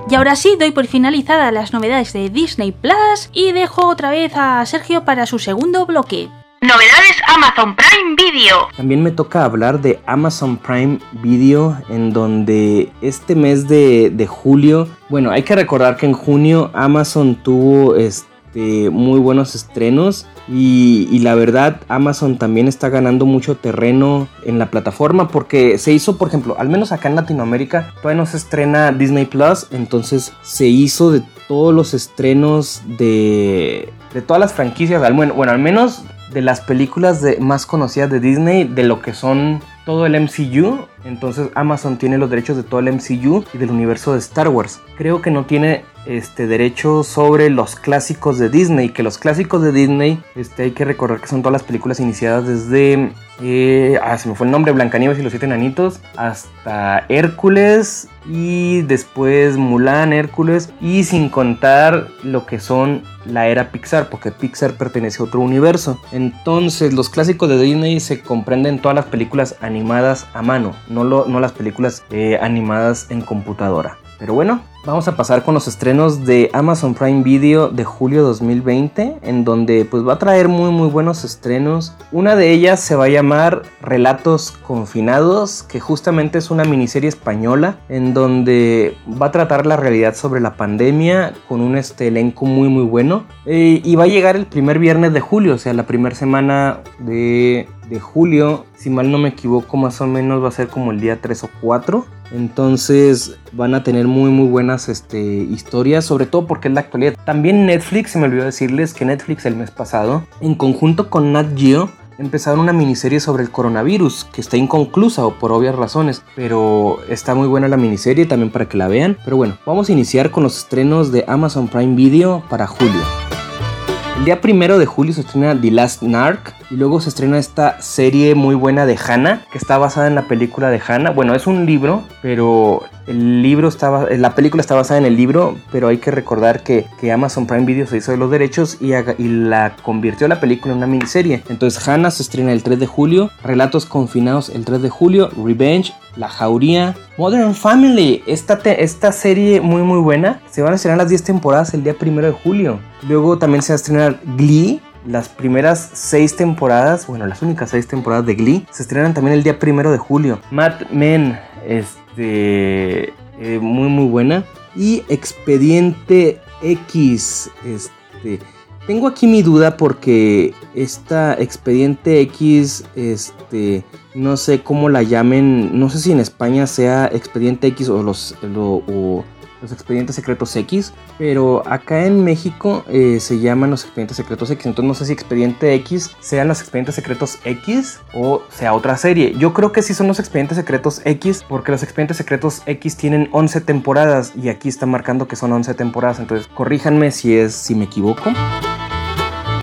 Y ahora sí, doy por finalizada las novedades de Disney Plus y dejo otra vez a Sergio para su segundo bloque. Novedades Amazon Prime Video. También me toca hablar de Amazon Prime Video, en donde este mes de, de julio, bueno, hay que recordar que en junio Amazon tuvo este, muy buenos estrenos y, la verdad Amazon también está ganando mucho terreno en la plataforma porque se hizo, por ejemplo, al menos acá en Latinoamérica, todavía no se estrena Disney Plus, entonces se hizo de todos los estrenos de, de todas las franquicias, bueno, bueno, al menos de las películas de, más conocidas de Disney, de lo que son todo el MCU. Entonces Amazon tiene los derechos de todo el MCU y del universo de Star Wars. Creo que no tiene este derecho sobre los clásicos de Disney. Que los clásicos de Disney, este, hay que recordar que son todas las películas iniciadas desde. Eh, ah, se me fue el nombre, Blancanieves y los siete enanitos. Hasta Hércules. y después Mulan, Hércules y sin contar lo que son la era Pixar, porque Pixar pertenece a otro universo. Entonces, los clásicos de Disney se comprenden todas las películas animadas a mano, no, no las películas eh, animadas en computadora. Pero bueno, vamos a pasar con los estrenos de Amazon Prime Video de julio 2020, en donde pues va a traer muy muy buenos estrenos. Una de ellas se va a llamar Relatos Confinados, que justamente es una miniserie española en donde va a tratar la realidad sobre la pandemia con un este, elenco muy muy bueno. Eh, y va a llegar el primer viernes de julio, o sea, la primera semana de, de julio, si mal no me equivoco, más o menos va a ser como el día 3 o 4. Entonces van a tener muy muy buenas este, historias, sobre todo porque es la actualidad. También Netflix, se me olvidó decirles que Netflix el mes pasado, en conjunto con Nat Geo, empezaron una miniserie sobre el coronavirus, que está inconclusa o por obvias razones, pero está muy buena la miniserie también para que la vean. Pero bueno, vamos a iniciar con los estrenos de Amazon Prime Video para julio. El día primero de julio se estrena The Last Narc y luego se estrena esta serie muy buena de Hannah que está basada en la película de Hannah. Bueno, es un libro, pero el libro estaba, la película está basada en el libro, pero hay que recordar que, Amazon Prime Video se hizo de los derechos y, y, la convirtió la película en una miniserie. Entonces Hannah se estrena el 3 de julio, Relatos Confinados el 3 de julio, Revenge la Jauría, Modern Family, esta, esta serie muy muy buena. Se van a estrenar las 10 temporadas el día 1 de julio. Luego también se va a estrenar Glee, las primeras 6 temporadas, bueno, las únicas 6 temporadas de Glee, se estrenan también el día 1 de julio. Mad Men, este, eh, muy muy buena. Y Expediente X, este tengo aquí mi duda porque esta expediente X, este, no sé cómo la llamen, no sé si en España sea expediente X o los, los expedientes secretos X, pero acá en México eh, se llaman los expedientes secretos X, entonces no sé si expediente X sean los expedientes secretos X o sea otra serie. Yo creo que sí son los expedientes secretos X porque los expedientes secretos X tienen 11 temporadas y aquí está marcando que son 11 temporadas, entonces corríjanme si es si me equivoco.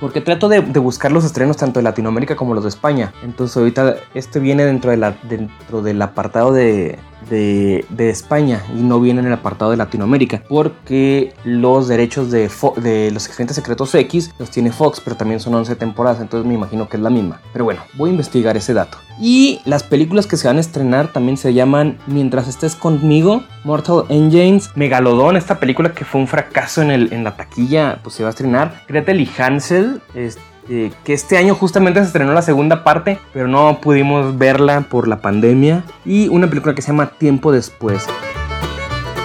Porque trato de, buscar los estrenos tanto de Latinoamérica como los de España. Entonces ahorita este viene dentro, del apartado de, de, España y no viene en el apartado de Latinoamérica porque los derechos de, los expedientes secretos X los tiene Fox pero también son 11 temporadas entonces me imagino que es la misma pero bueno voy a investigar ese dato y las películas que se van a estrenar también se llaman Mientras estés conmigo Mortal Engines Megalodon esta película que fue un fracaso en, el, la taquilla pues se va a estrenar Gretel y Hansel este que este año justamente se estrenó la segunda parte, pero no pudimos verla por la pandemia, y una película que se llama Tiempo después.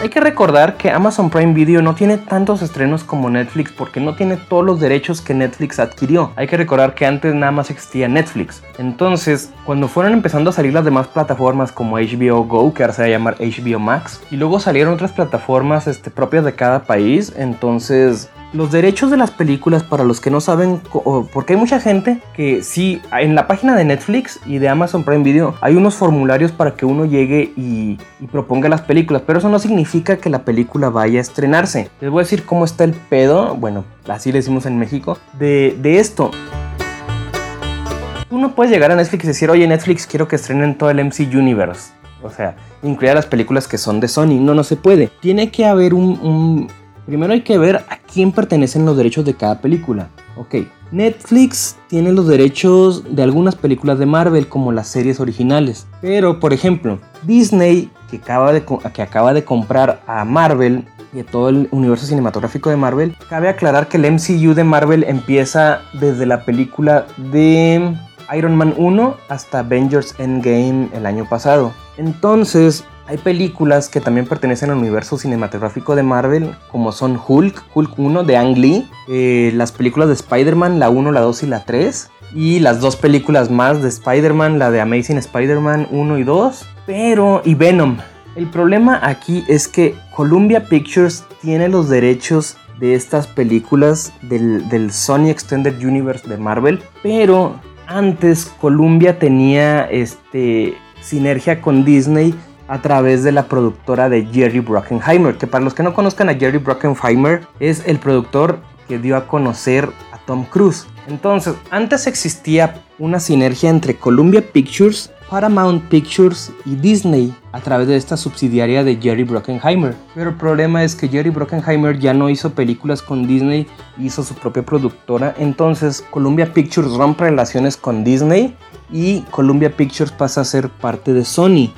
Hay que recordar que Amazon Prime Video no tiene tantos estrenos como Netflix porque no tiene todos los derechos que Netflix adquirió. Hay que recordar que antes nada más existía Netflix. Entonces, cuando fueron empezando a salir las demás plataformas como HBO Go, que ahora se va a llamar HBO Max, y luego salieron otras plataformas este, propias de cada país, entonces los derechos de las películas, para los que no saben, porque hay mucha gente que sí, en la página de Netflix y de Amazon Prime Video hay unos formularios para que uno llegue y, proponga las películas, pero eso no significa que la película vaya a estrenarse. Les voy a decir cómo está el pedo, bueno, así le decimos en México, de, esto. Tú no puedes llegar a Netflix y decir, oye Netflix, quiero que estrenen todo el MC Universe. O sea, incluir las películas que son de Sony. No, no se puede. Tiene que haber un Primero hay que ver a quién pertenecen los derechos de cada película. Ok, Netflix tiene los derechos de algunas películas de Marvel como las series originales. Pero, por ejemplo, Disney, que acaba de, que acaba de comprar a Marvel y a todo el universo cinematográfico de Marvel, cabe aclarar que el MCU de Marvel empieza desde la película de Iron Man 1 hasta Avengers Endgame el año pasado. Entonces, hay películas que también pertenecen al universo cinematográfico de Marvel, como son Hulk, Hulk 1 de Ang Lee, eh, las películas de Spider-Man, la 1, la 2 y la 3, y las dos películas más de Spider-Man, la de Amazing Spider-Man 1 y 2, pero y Venom. El problema aquí es que Columbia Pictures tiene los derechos de estas películas del, del Sony Extended Universe de Marvel, pero antes Columbia tenía este sinergia con Disney a través de la productora de Jerry Bruckheimer, que para los que no conozcan a Jerry Bruckheimer es el productor que dio a conocer a Tom Cruise. Entonces, antes existía una sinergia entre Columbia Pictures Paramount Pictures y Disney a través de esta subsidiaria de Jerry Bruckheimer. Pero el problema es que Jerry Bruckheimer ya no hizo películas con Disney, hizo su propia productora. Entonces Columbia Pictures rompe relaciones con Disney y Columbia Pictures pasa a ser parte de Sony.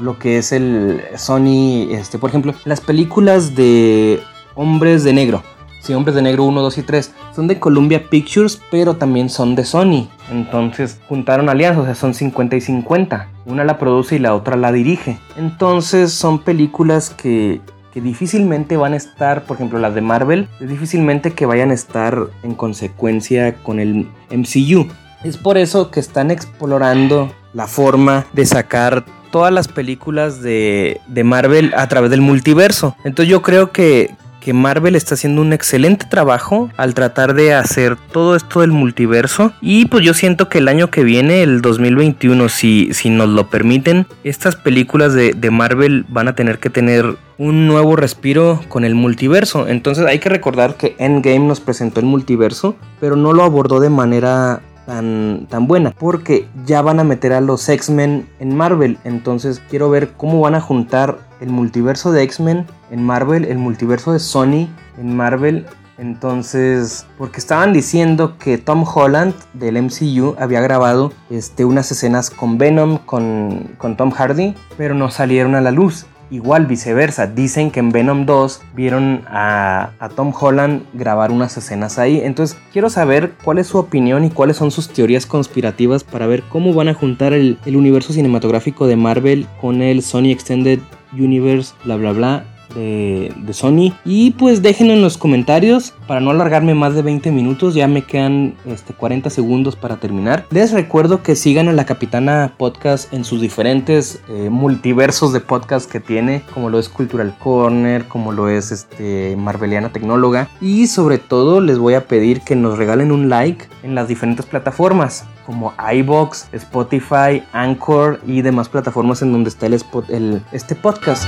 Lo que es el Sony, este, por ejemplo, las películas de Hombres de Negro Sí, Hombres de Negro 1, 2 y 3 son de Columbia Pictures, pero también son de Sony. Entonces juntaron alianzas, o sea, son 50 y 50. Una la produce y la otra la dirige. Entonces son películas que, que difícilmente van a estar, por ejemplo, las de Marvel, difícilmente que vayan a estar en consecuencia con el MCU. Es por eso que están explorando la forma de sacar todas las películas de, de, Marvel a través del multiverso. Entonces yo creo que, que Marvel está haciendo un excelente trabajo al tratar de hacer todo esto del multiverso. Y pues yo siento que el año que viene, el 2021, si, si nos lo permiten, estas películas de, de Marvel van a tener que tener un nuevo respiro con el multiverso. Entonces hay que recordar que Endgame nos presentó el multiverso, pero no lo abordó de manera tan, tan buena. Porque ya van a meter a los X-Men en Marvel. Entonces quiero ver cómo van a juntar el multiverso de X-Men en Marvel, el multiverso de Sony en Marvel. Entonces, porque estaban diciendo que Tom Holland del MCU había grabado este, unas escenas con Venom, con, con Tom Hardy, pero no salieron a la luz. Igual viceversa, dicen que en Venom 2 vieron a, Tom Holland grabar unas escenas ahí. Entonces quiero saber cuál es su opinión y cuáles son sus teorías conspirativas para ver cómo van a juntar el, el universo cinematográfico de Marvel con el Sony Extended Universe, bla bla bla de, Sony. Y pues déjenlo en los comentarios para no alargarme más de 20 minutos. Ya me quedan este, 40 segundos para terminar. Les recuerdo que sigan a la Capitana Podcast en sus diferentes eh, multiversos de podcast que tiene, como lo es Cultural Corner, como lo es este, Marveliana Tecnóloga. Y sobre todo les voy a pedir que nos regalen un like en las diferentes plataformas como iBox, Spotify, Anchor y demás plataformas en donde está el, el este podcast.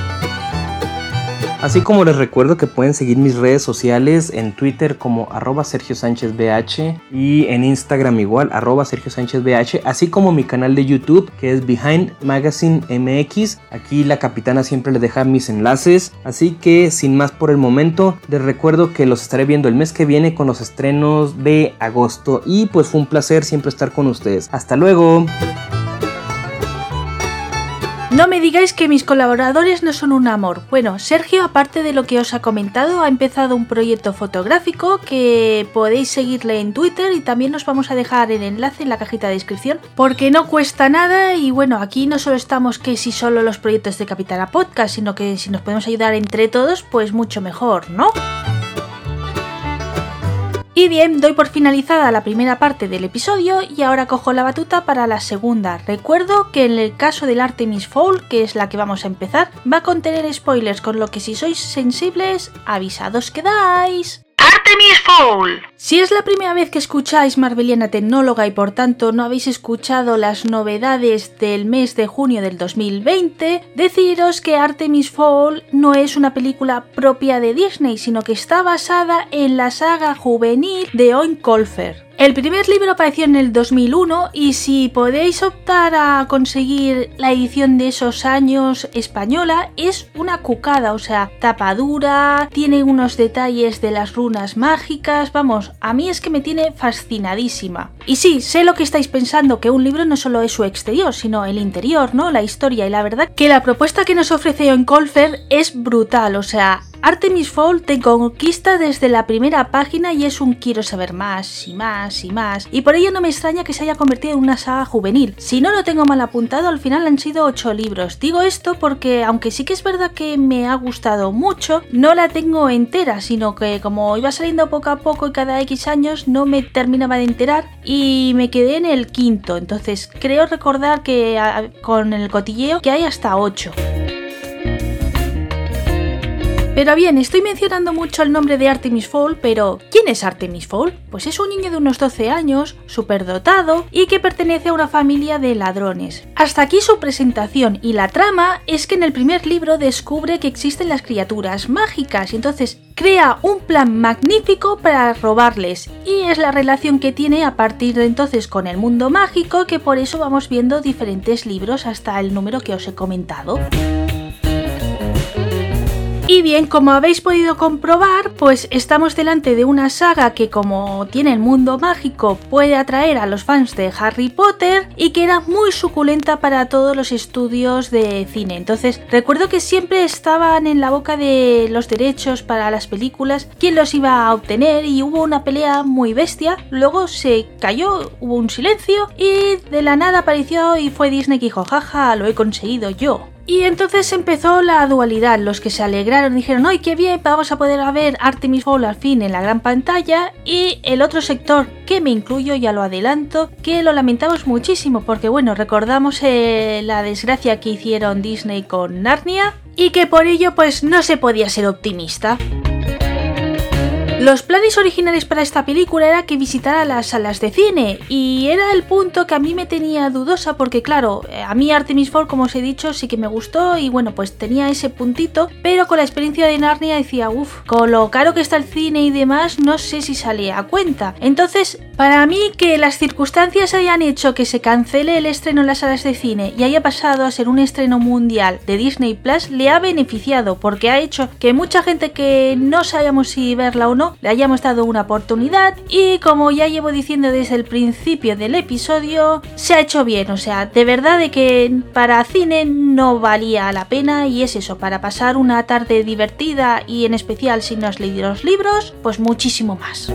Así como les recuerdo que pueden seguir mis redes sociales en Twitter como arroba Sergio Sánchez BH y en Instagram igual arroba Sergio Sánchez BH, así como mi canal de YouTube que es Behind Magazine MX. Aquí la capitana siempre le deja mis enlaces, así que sin más por el momento, les recuerdo que los estaré viendo el mes que viene con los estrenos de agosto y pues fue un placer siempre estar con ustedes. Hasta luego. No me digáis que mis colaboradores no son un amor. Bueno, Sergio, aparte de lo que os ha comentado, ha empezado un proyecto fotográfico que podéis seguirle en Twitter y también os vamos a dejar el enlace en la cajita de descripción porque no cuesta nada y bueno, aquí no solo estamos que si solo los proyectos de Capitana Podcast, sino que si nos podemos ayudar entre todos, pues mucho mejor, ¿no? Y bien, doy por finalizada la primera parte del episodio y ahora cojo la batuta para la segunda. Recuerdo que en el caso del Artemis Fowl, que es la que vamos a empezar, va a contener spoilers, con lo que si sois sensibles, avisados quedáis. Artemis Fowl. Si es la primera vez que escucháis Marveliana Tecnóloga y por tanto no habéis escuchado las novedades del mes de junio del 2020, deciros que Artemis Fowl no es una película propia de Disney, sino que está basada en la saga juvenil de Owen Colfer. El primer libro apareció en el 2001 y si podéis optar a conseguir la edición de esos años española es una cucada, o sea, tapadura, tiene unos detalles de las runas mágicas, vamos, a mí es que me tiene fascinadísima. Y sí, sé lo que estáis pensando, que un libro no solo es su exterior, sino el interior, ¿no? La historia y la verdad que la propuesta que nos ofrece en Colfer es brutal, o sea, Artemis Fowl te conquista desde la primera página y es un quiero saber más y más y más. Y por ello no me extraña que se haya convertido en una saga juvenil. Si no lo tengo mal apuntado, al final han sido 8 libros. Digo esto porque, aunque sí que es verdad que me ha gustado mucho, no la tengo entera, sino que como iba saliendo poco a poco y cada X años no me terminaba de enterar y me quedé en el quinto. Entonces creo recordar que con el cotilleo que hay hasta 8. Pero bien, estoy mencionando mucho el nombre de Artemis Fowl, pero ¿quién es Artemis Fowl? Pues es un niño de unos 12 años, superdotado y que pertenece a una familia de ladrones. Hasta aquí su presentación y la trama es que en el primer libro descubre que existen las criaturas mágicas y entonces crea un plan magnífico para robarles y es la relación que tiene a partir de entonces con el mundo mágico que por eso vamos viendo diferentes libros hasta el número que os he comentado. Y bien, como habéis podido comprobar, pues estamos delante de una saga que como tiene el mundo mágico puede atraer a los fans de Harry Potter y que era muy suculenta para todos los estudios de cine. Entonces, recuerdo que siempre estaban en la boca de los derechos para las películas, quién los iba a obtener y hubo una pelea muy bestia, luego se cayó, hubo un silencio y de la nada apareció y fue Disney que dijo, jaja, lo he conseguido yo. Y entonces empezó la dualidad. Los que se alegraron dijeron, ¡ay, qué bien! Vamos a poder ver Artemis Fowl al fin en la gran pantalla. Y el otro sector, que me incluyo, ya lo adelanto, que lo lamentamos muchísimo porque, bueno, recordamos eh, la desgracia que hicieron Disney con Narnia y que por ello, pues no se podía ser optimista. Los planes originales para esta película era que visitara las salas de cine y era el punto que a mí me tenía dudosa porque claro, eh, a mí Artemis Fowl como os he dicho sí que me gustó y bueno pues tenía ese puntito, pero con la experiencia de Narnia decía uff, con lo caro que está el cine y demás no sé si salía a cuenta. Entonces para mí que las circunstancias hayan hecho que se cancele el estreno en las salas de cine y haya pasado a ser un estreno mundial de Disney Plus le ha beneficiado porque ha hecho que mucha gente que no sabíamos si verla o no le hayamos dado una oportunidad y como ya llevo diciendo desde el principio del episodio, se ha hecho bien, o sea, de verdad de que para cine no valía la pena y es eso, para pasar una tarde divertida y en especial si no has leído los libros, pues muchísimo más.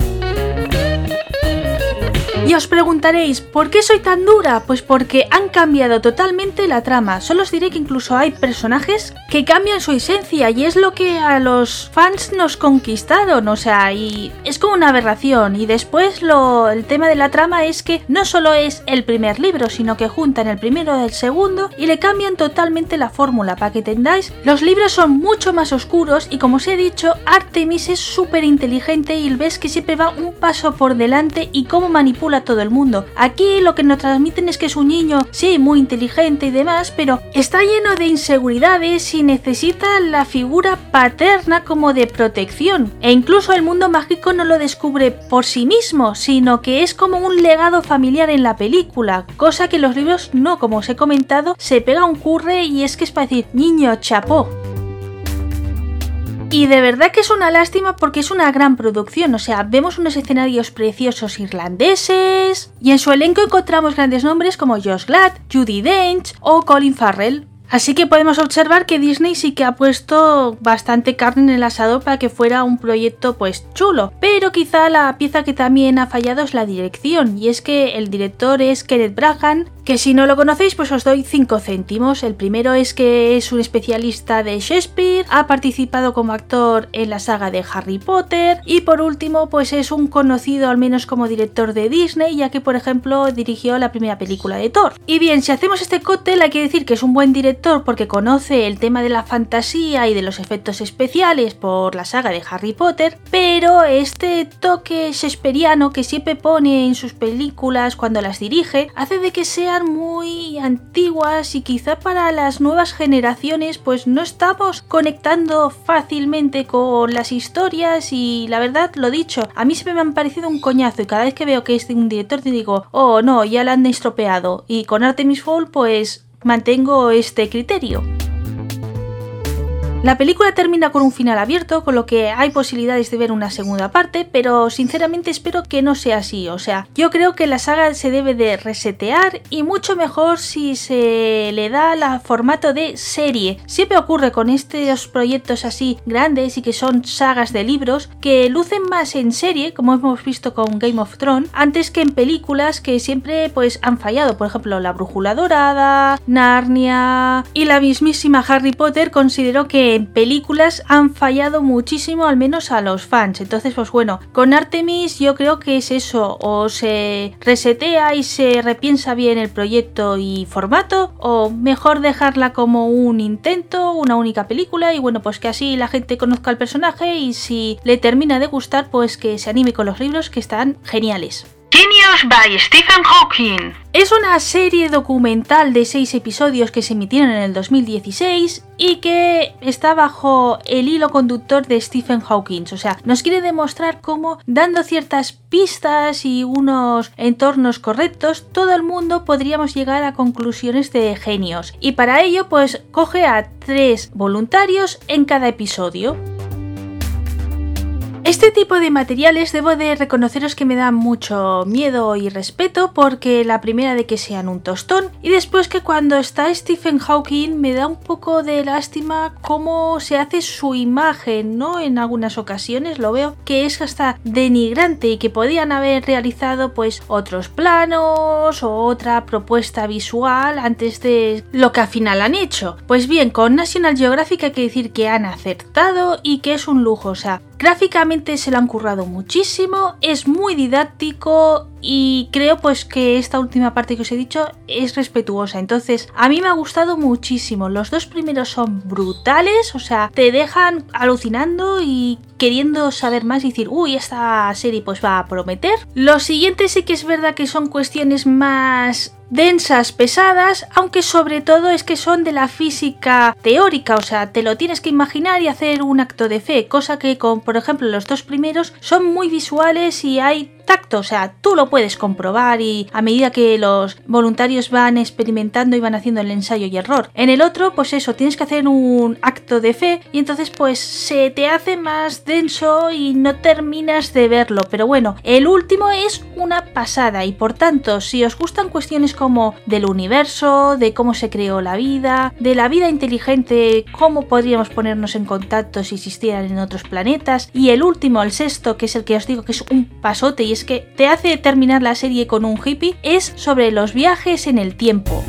Y os preguntaréis, ¿por qué soy tan dura? Pues porque han cambiado totalmente la trama. Solo os diré que incluso hay personajes que cambian su esencia y es lo que a los fans nos conquistaron, o sea, y es como una aberración. Y después lo, el tema de la trama es que no solo es el primer libro, sino que juntan el primero y el segundo y le cambian totalmente la fórmula para que entendáis. Los libros son mucho más oscuros y como os he dicho, Artemis es súper inteligente y ves que siempre va un paso por delante y cómo manipula a todo el mundo. Aquí lo que nos transmiten es que es un niño, sí, muy inteligente y demás, pero está lleno de inseguridades y necesita la figura paterna como de protección. E incluso el mundo mágico no lo descubre por sí mismo, sino que es como un legado familiar en la película, cosa que los libros no, como os he comentado, se pega un curre y es que es para decir, niño chapó. Y de verdad que es una lástima porque es una gran producción, o sea, vemos unos escenarios preciosos irlandeses y en su elenco encontramos grandes nombres como Josh Glad, Judy Dench o Colin Farrell. Así que podemos observar que Disney sí que ha puesto bastante carne en el asado para que fuera un proyecto pues chulo. Pero quizá la pieza que también ha fallado es la dirección. Y es que el director es Kenneth Brahan, que si no lo conocéis pues os doy 5 céntimos. El primero es que es un especialista de Shakespeare, ha participado como actor en la saga de Harry Potter y por último pues es un conocido al menos como director de Disney ya que por ejemplo dirigió la primera película de Thor. Y bien, si hacemos este cóctel hay que decir que es un buen director porque conoce el tema de la fantasía y de los efectos especiales por la saga de Harry Potter, pero este toque shakespeariano que siempre pone en sus películas cuando las dirige hace de que muy antiguas y quizá para las nuevas generaciones pues no estamos conectando fácilmente con las historias y la verdad lo dicho, a mí siempre me han parecido un coñazo y cada vez que veo que es de un director te digo, oh no, ya la han estropeado y con Artemis Fowl pues mantengo este criterio. La película termina con un final abierto, con lo que hay posibilidades de ver una segunda parte, pero sinceramente espero que no sea así. O sea, yo creo que la saga se debe de resetear y mucho mejor si se le da el formato de serie. Siempre ocurre con estos proyectos así grandes y que son sagas de libros que lucen más en serie, como hemos visto con Game of Thrones, antes que en películas que siempre pues han fallado. Por ejemplo, La Brújula Dorada, Narnia y la mismísima Harry Potter consideró que que en películas han fallado muchísimo, al menos a los fans. Entonces, pues bueno, con Artemis yo creo que es eso, o se resetea y se repiensa bien el proyecto y formato, o mejor dejarla como un intento, una única película, y bueno, pues que así la gente conozca al personaje y si le termina de gustar, pues que se anime con los libros que están geniales. Genius by Stephen Hawking. Es una serie documental de seis episodios que se emitieron en el 2016 y que está bajo el hilo conductor de Stephen Hawking. O sea, nos quiere demostrar cómo, dando ciertas pistas y unos entornos correctos, todo el mundo podríamos llegar a conclusiones de genios. Y para ello, pues coge a tres voluntarios en cada episodio. Este tipo de materiales debo de reconoceros que me dan mucho miedo y respeto porque la primera de que sean un tostón y después que cuando está Stephen Hawking me da un poco de lástima cómo se hace su imagen, ¿no? En algunas ocasiones lo veo que es hasta denigrante y que podían haber realizado pues otros planos o otra propuesta visual antes de lo que al final han hecho. Pues bien, con National Geographic hay que decir que han acertado y que es un lujo, o sea, Gráficamente se lo han currado muchísimo, es muy didáctico y creo pues que esta última parte que os he dicho es respetuosa. Entonces, a mí me ha gustado muchísimo. Los dos primeros son brutales, o sea, te dejan alucinando y queriendo saber más y decir, uy, esta serie pues va a prometer. Los siguientes sí que es verdad que son cuestiones más densas, pesadas, aunque sobre todo es que son de la física teórica, o sea, te lo tienes que imaginar y hacer un acto de fe, cosa que con, por ejemplo, los dos primeros son muy visuales y hay tacto, o sea, tú lo puedes comprobar y a medida que los voluntarios van experimentando y van haciendo el ensayo y error. En el otro, pues eso, tienes que hacer un acto de fe y entonces pues se te hace más denso y no terminas de verlo, pero bueno, el último es una pasada y por tanto, si os gustan cuestiones como del universo, de cómo se creó la vida, de la vida inteligente, cómo podríamos ponernos en contacto si existieran en otros planetas y el último, el sexto, que es el que os digo que es un pasote y es que te hace terminar la serie con un hippie es sobre los viajes en el tiempo.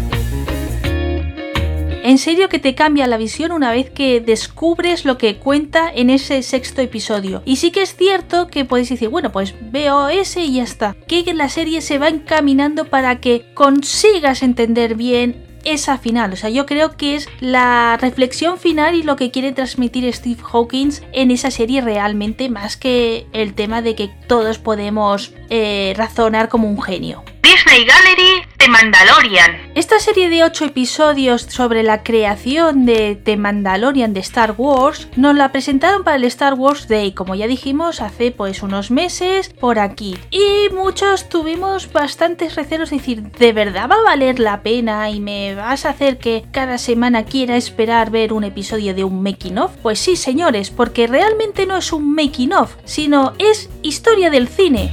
En serio que te cambia la visión una vez que descubres lo que cuenta en ese sexto episodio. Y sí que es cierto que podéis decir, bueno, pues veo ese y ya está. Que la serie se va encaminando para que consigas entender bien esa final. O sea, yo creo que es la reflexión final y lo que quiere transmitir Steve Hawkins en esa serie realmente más que el tema de que todos podemos eh, razonar como un genio. Disney Gallery The Mandalorian. Esta serie de 8 episodios sobre la creación de The Mandalorian de Star Wars nos la presentaron para el Star Wars Day, como ya dijimos hace pues unos meses por aquí. Y muchos tuvimos bastantes recelos de decir, ¿de verdad va a valer la pena y me vas a hacer que cada semana quiera esperar ver un episodio de un making of? Pues sí, señores, porque realmente no es un making of, sino es historia del cine.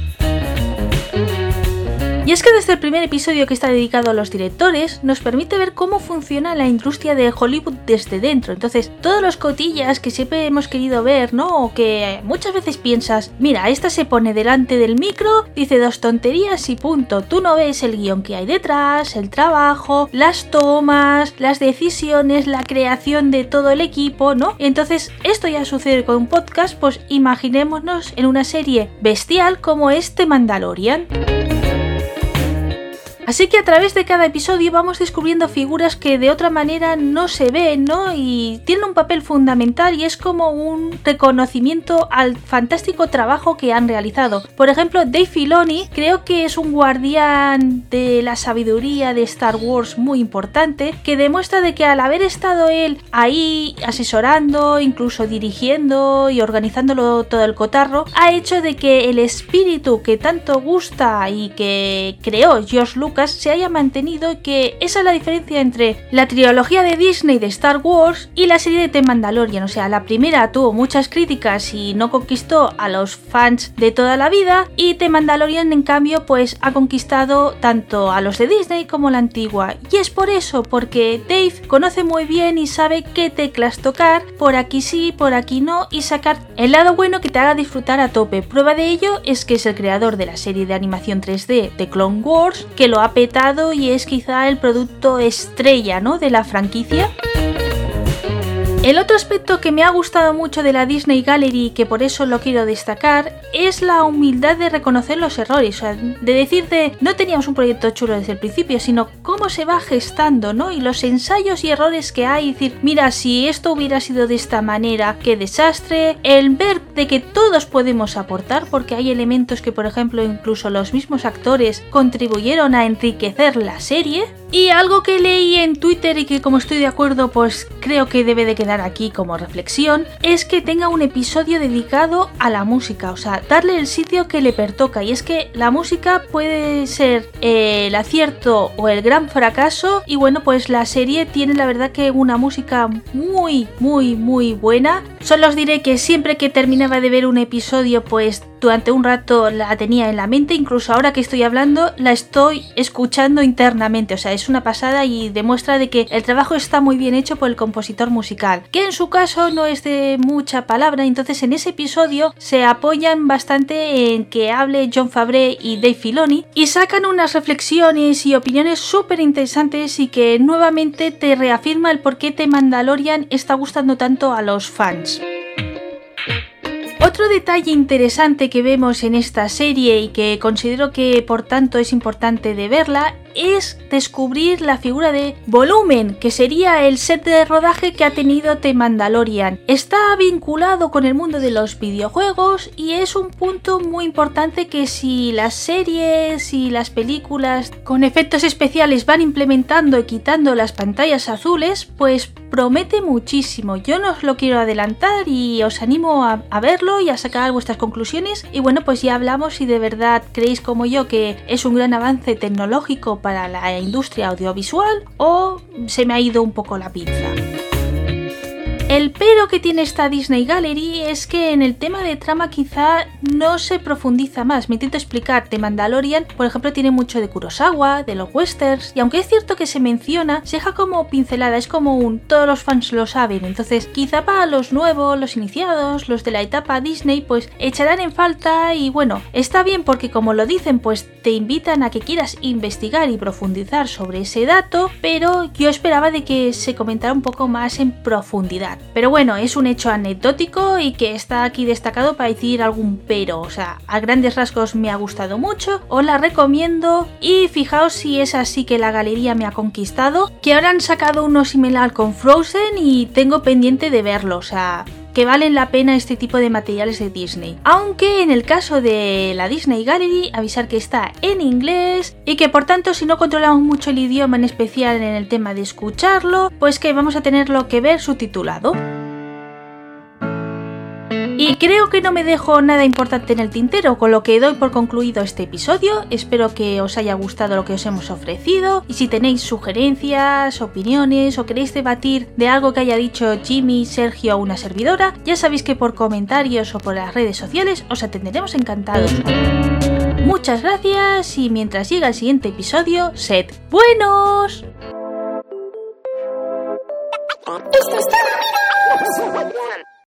Y es que desde el primer episodio que está dedicado a los directores, nos permite ver cómo funciona la industria de Hollywood desde dentro. Entonces, todos los cotillas que siempre hemos querido ver, ¿no? O que muchas veces piensas, mira, esta se pone delante del micro, dice dos tonterías y punto. Tú no ves el guion que hay detrás, el trabajo, las tomas, las decisiones, la creación de todo el equipo, ¿no? Entonces, esto ya sucede con un podcast, pues imaginémonos en una serie bestial como este Mandalorian. Así que a través de cada episodio vamos descubriendo figuras que de otra manera no se ven, ¿no? Y tienen un papel fundamental y es como un reconocimiento al fantástico trabajo que han realizado. Por ejemplo, Dave Filoni creo que es un guardián de la sabiduría de Star Wars muy importante que demuestra de que al haber estado él ahí asesorando, incluso dirigiendo y organizándolo todo el cotarro, ha hecho de que el espíritu que tanto gusta y que creó George Lucas se haya mantenido que esa es la diferencia entre la trilogía de Disney de Star Wars y la serie de The Mandalorian. O sea, la primera tuvo muchas críticas y no conquistó a los fans de toda la vida y The Mandalorian en cambio pues ha conquistado tanto a los de Disney como la antigua. Y es por eso, porque Dave conoce muy bien y sabe qué teclas tocar, por aquí sí, por aquí no, y sacar el lado bueno que te haga disfrutar a tope. Prueba de ello es que es el creador de la serie de animación 3D de Clone Wars, que lo ha petado y es quizá el producto estrella ¿no? de la franquicia. El otro aspecto que me ha gustado mucho de la Disney Gallery y que por eso lo quiero destacar es la humildad de reconocer los errores, de decirte no teníamos un proyecto chulo desde el principio, sino cómo se va gestando, ¿no? Y los ensayos y errores que hay, decir, mira, si esto hubiera sido de esta manera, qué desastre, el ver de que todos podemos aportar, porque hay elementos que, por ejemplo, incluso los mismos actores contribuyeron a enriquecer la serie, y algo que leí en Twitter y que como estoy de acuerdo, pues creo que debe de quedar aquí como reflexión, es que tenga un episodio dedicado a la música, o sea, darle el sitio que le pertoca. Y es que la música puede ser eh, el acierto o el gran fracaso. Y bueno, pues la serie tiene la verdad que una música muy, muy, muy buena. Solo os diré que siempre que terminaba de ver un episodio, pues durante un rato la tenía en la mente, incluso ahora que estoy hablando la estoy escuchando internamente, o sea, es una pasada y demuestra de que el trabajo está muy bien hecho por el compositor musical, que en su caso no es de mucha palabra, entonces en ese episodio se apoyan bastante en que hable John Fabre y Dave Filoni y sacan unas reflexiones y opiniones súper interesantes y que nuevamente te reafirma el por qué The Mandalorian está gustando tanto a los fans. Otro detalle interesante que vemos en esta serie y que considero que por tanto es importante de verla es descubrir la figura de Volumen, que sería el set de rodaje que ha tenido The Mandalorian. Está vinculado con el mundo de los videojuegos y es un punto muy importante que si las series y las películas con efectos especiales van implementando y quitando las pantallas azules, pues promete muchísimo. Yo no os lo quiero adelantar y os animo a, verlo y a sacar vuestras conclusiones. Y bueno, pues ya hablamos si de verdad creéis como yo que es un gran avance tecnológico para la industria audiovisual o se me ha ido un poco la pinza. El pero que tiene esta Disney Gallery es que en el tema de trama quizá no se profundiza más. Me intento explicar, The Mandalorian, por ejemplo, tiene mucho de Kurosawa, de los westerns, y aunque es cierto que se menciona, se deja como pincelada, es como un todos los fans lo saben. Entonces, quizá para los nuevos, los iniciados, los de la etapa Disney, pues echarán en falta y bueno, está bien porque como lo dicen, pues te invitan a que quieras investigar y profundizar sobre ese dato, pero yo esperaba de que se comentara un poco más en profundidad. Pero bueno, es un hecho anecdótico y que está aquí destacado para decir algún pero. O sea, a grandes rasgos me ha gustado mucho, os la recomiendo y fijaos si es así que la galería me ha conquistado, que ahora han sacado uno similar con Frozen y tengo pendiente de verlo. O sea, que valen la pena este tipo de materiales de Disney. Aunque en el caso de la Disney Gallery, avisar que está en inglés y que por tanto si no controlamos mucho el idioma en especial en el tema de escucharlo, pues que vamos a tenerlo que ver subtitulado. Y creo que no me dejo nada importante en el tintero, con lo que doy por concluido este episodio. Espero que os haya gustado lo que os hemos ofrecido. Y si tenéis sugerencias, opiniones o queréis debatir de algo que haya dicho Jimmy, Sergio o una servidora, ya sabéis que por comentarios o por las redes sociales os atenderemos encantados. Muchas gracias y mientras llega el siguiente episodio, sed buenos.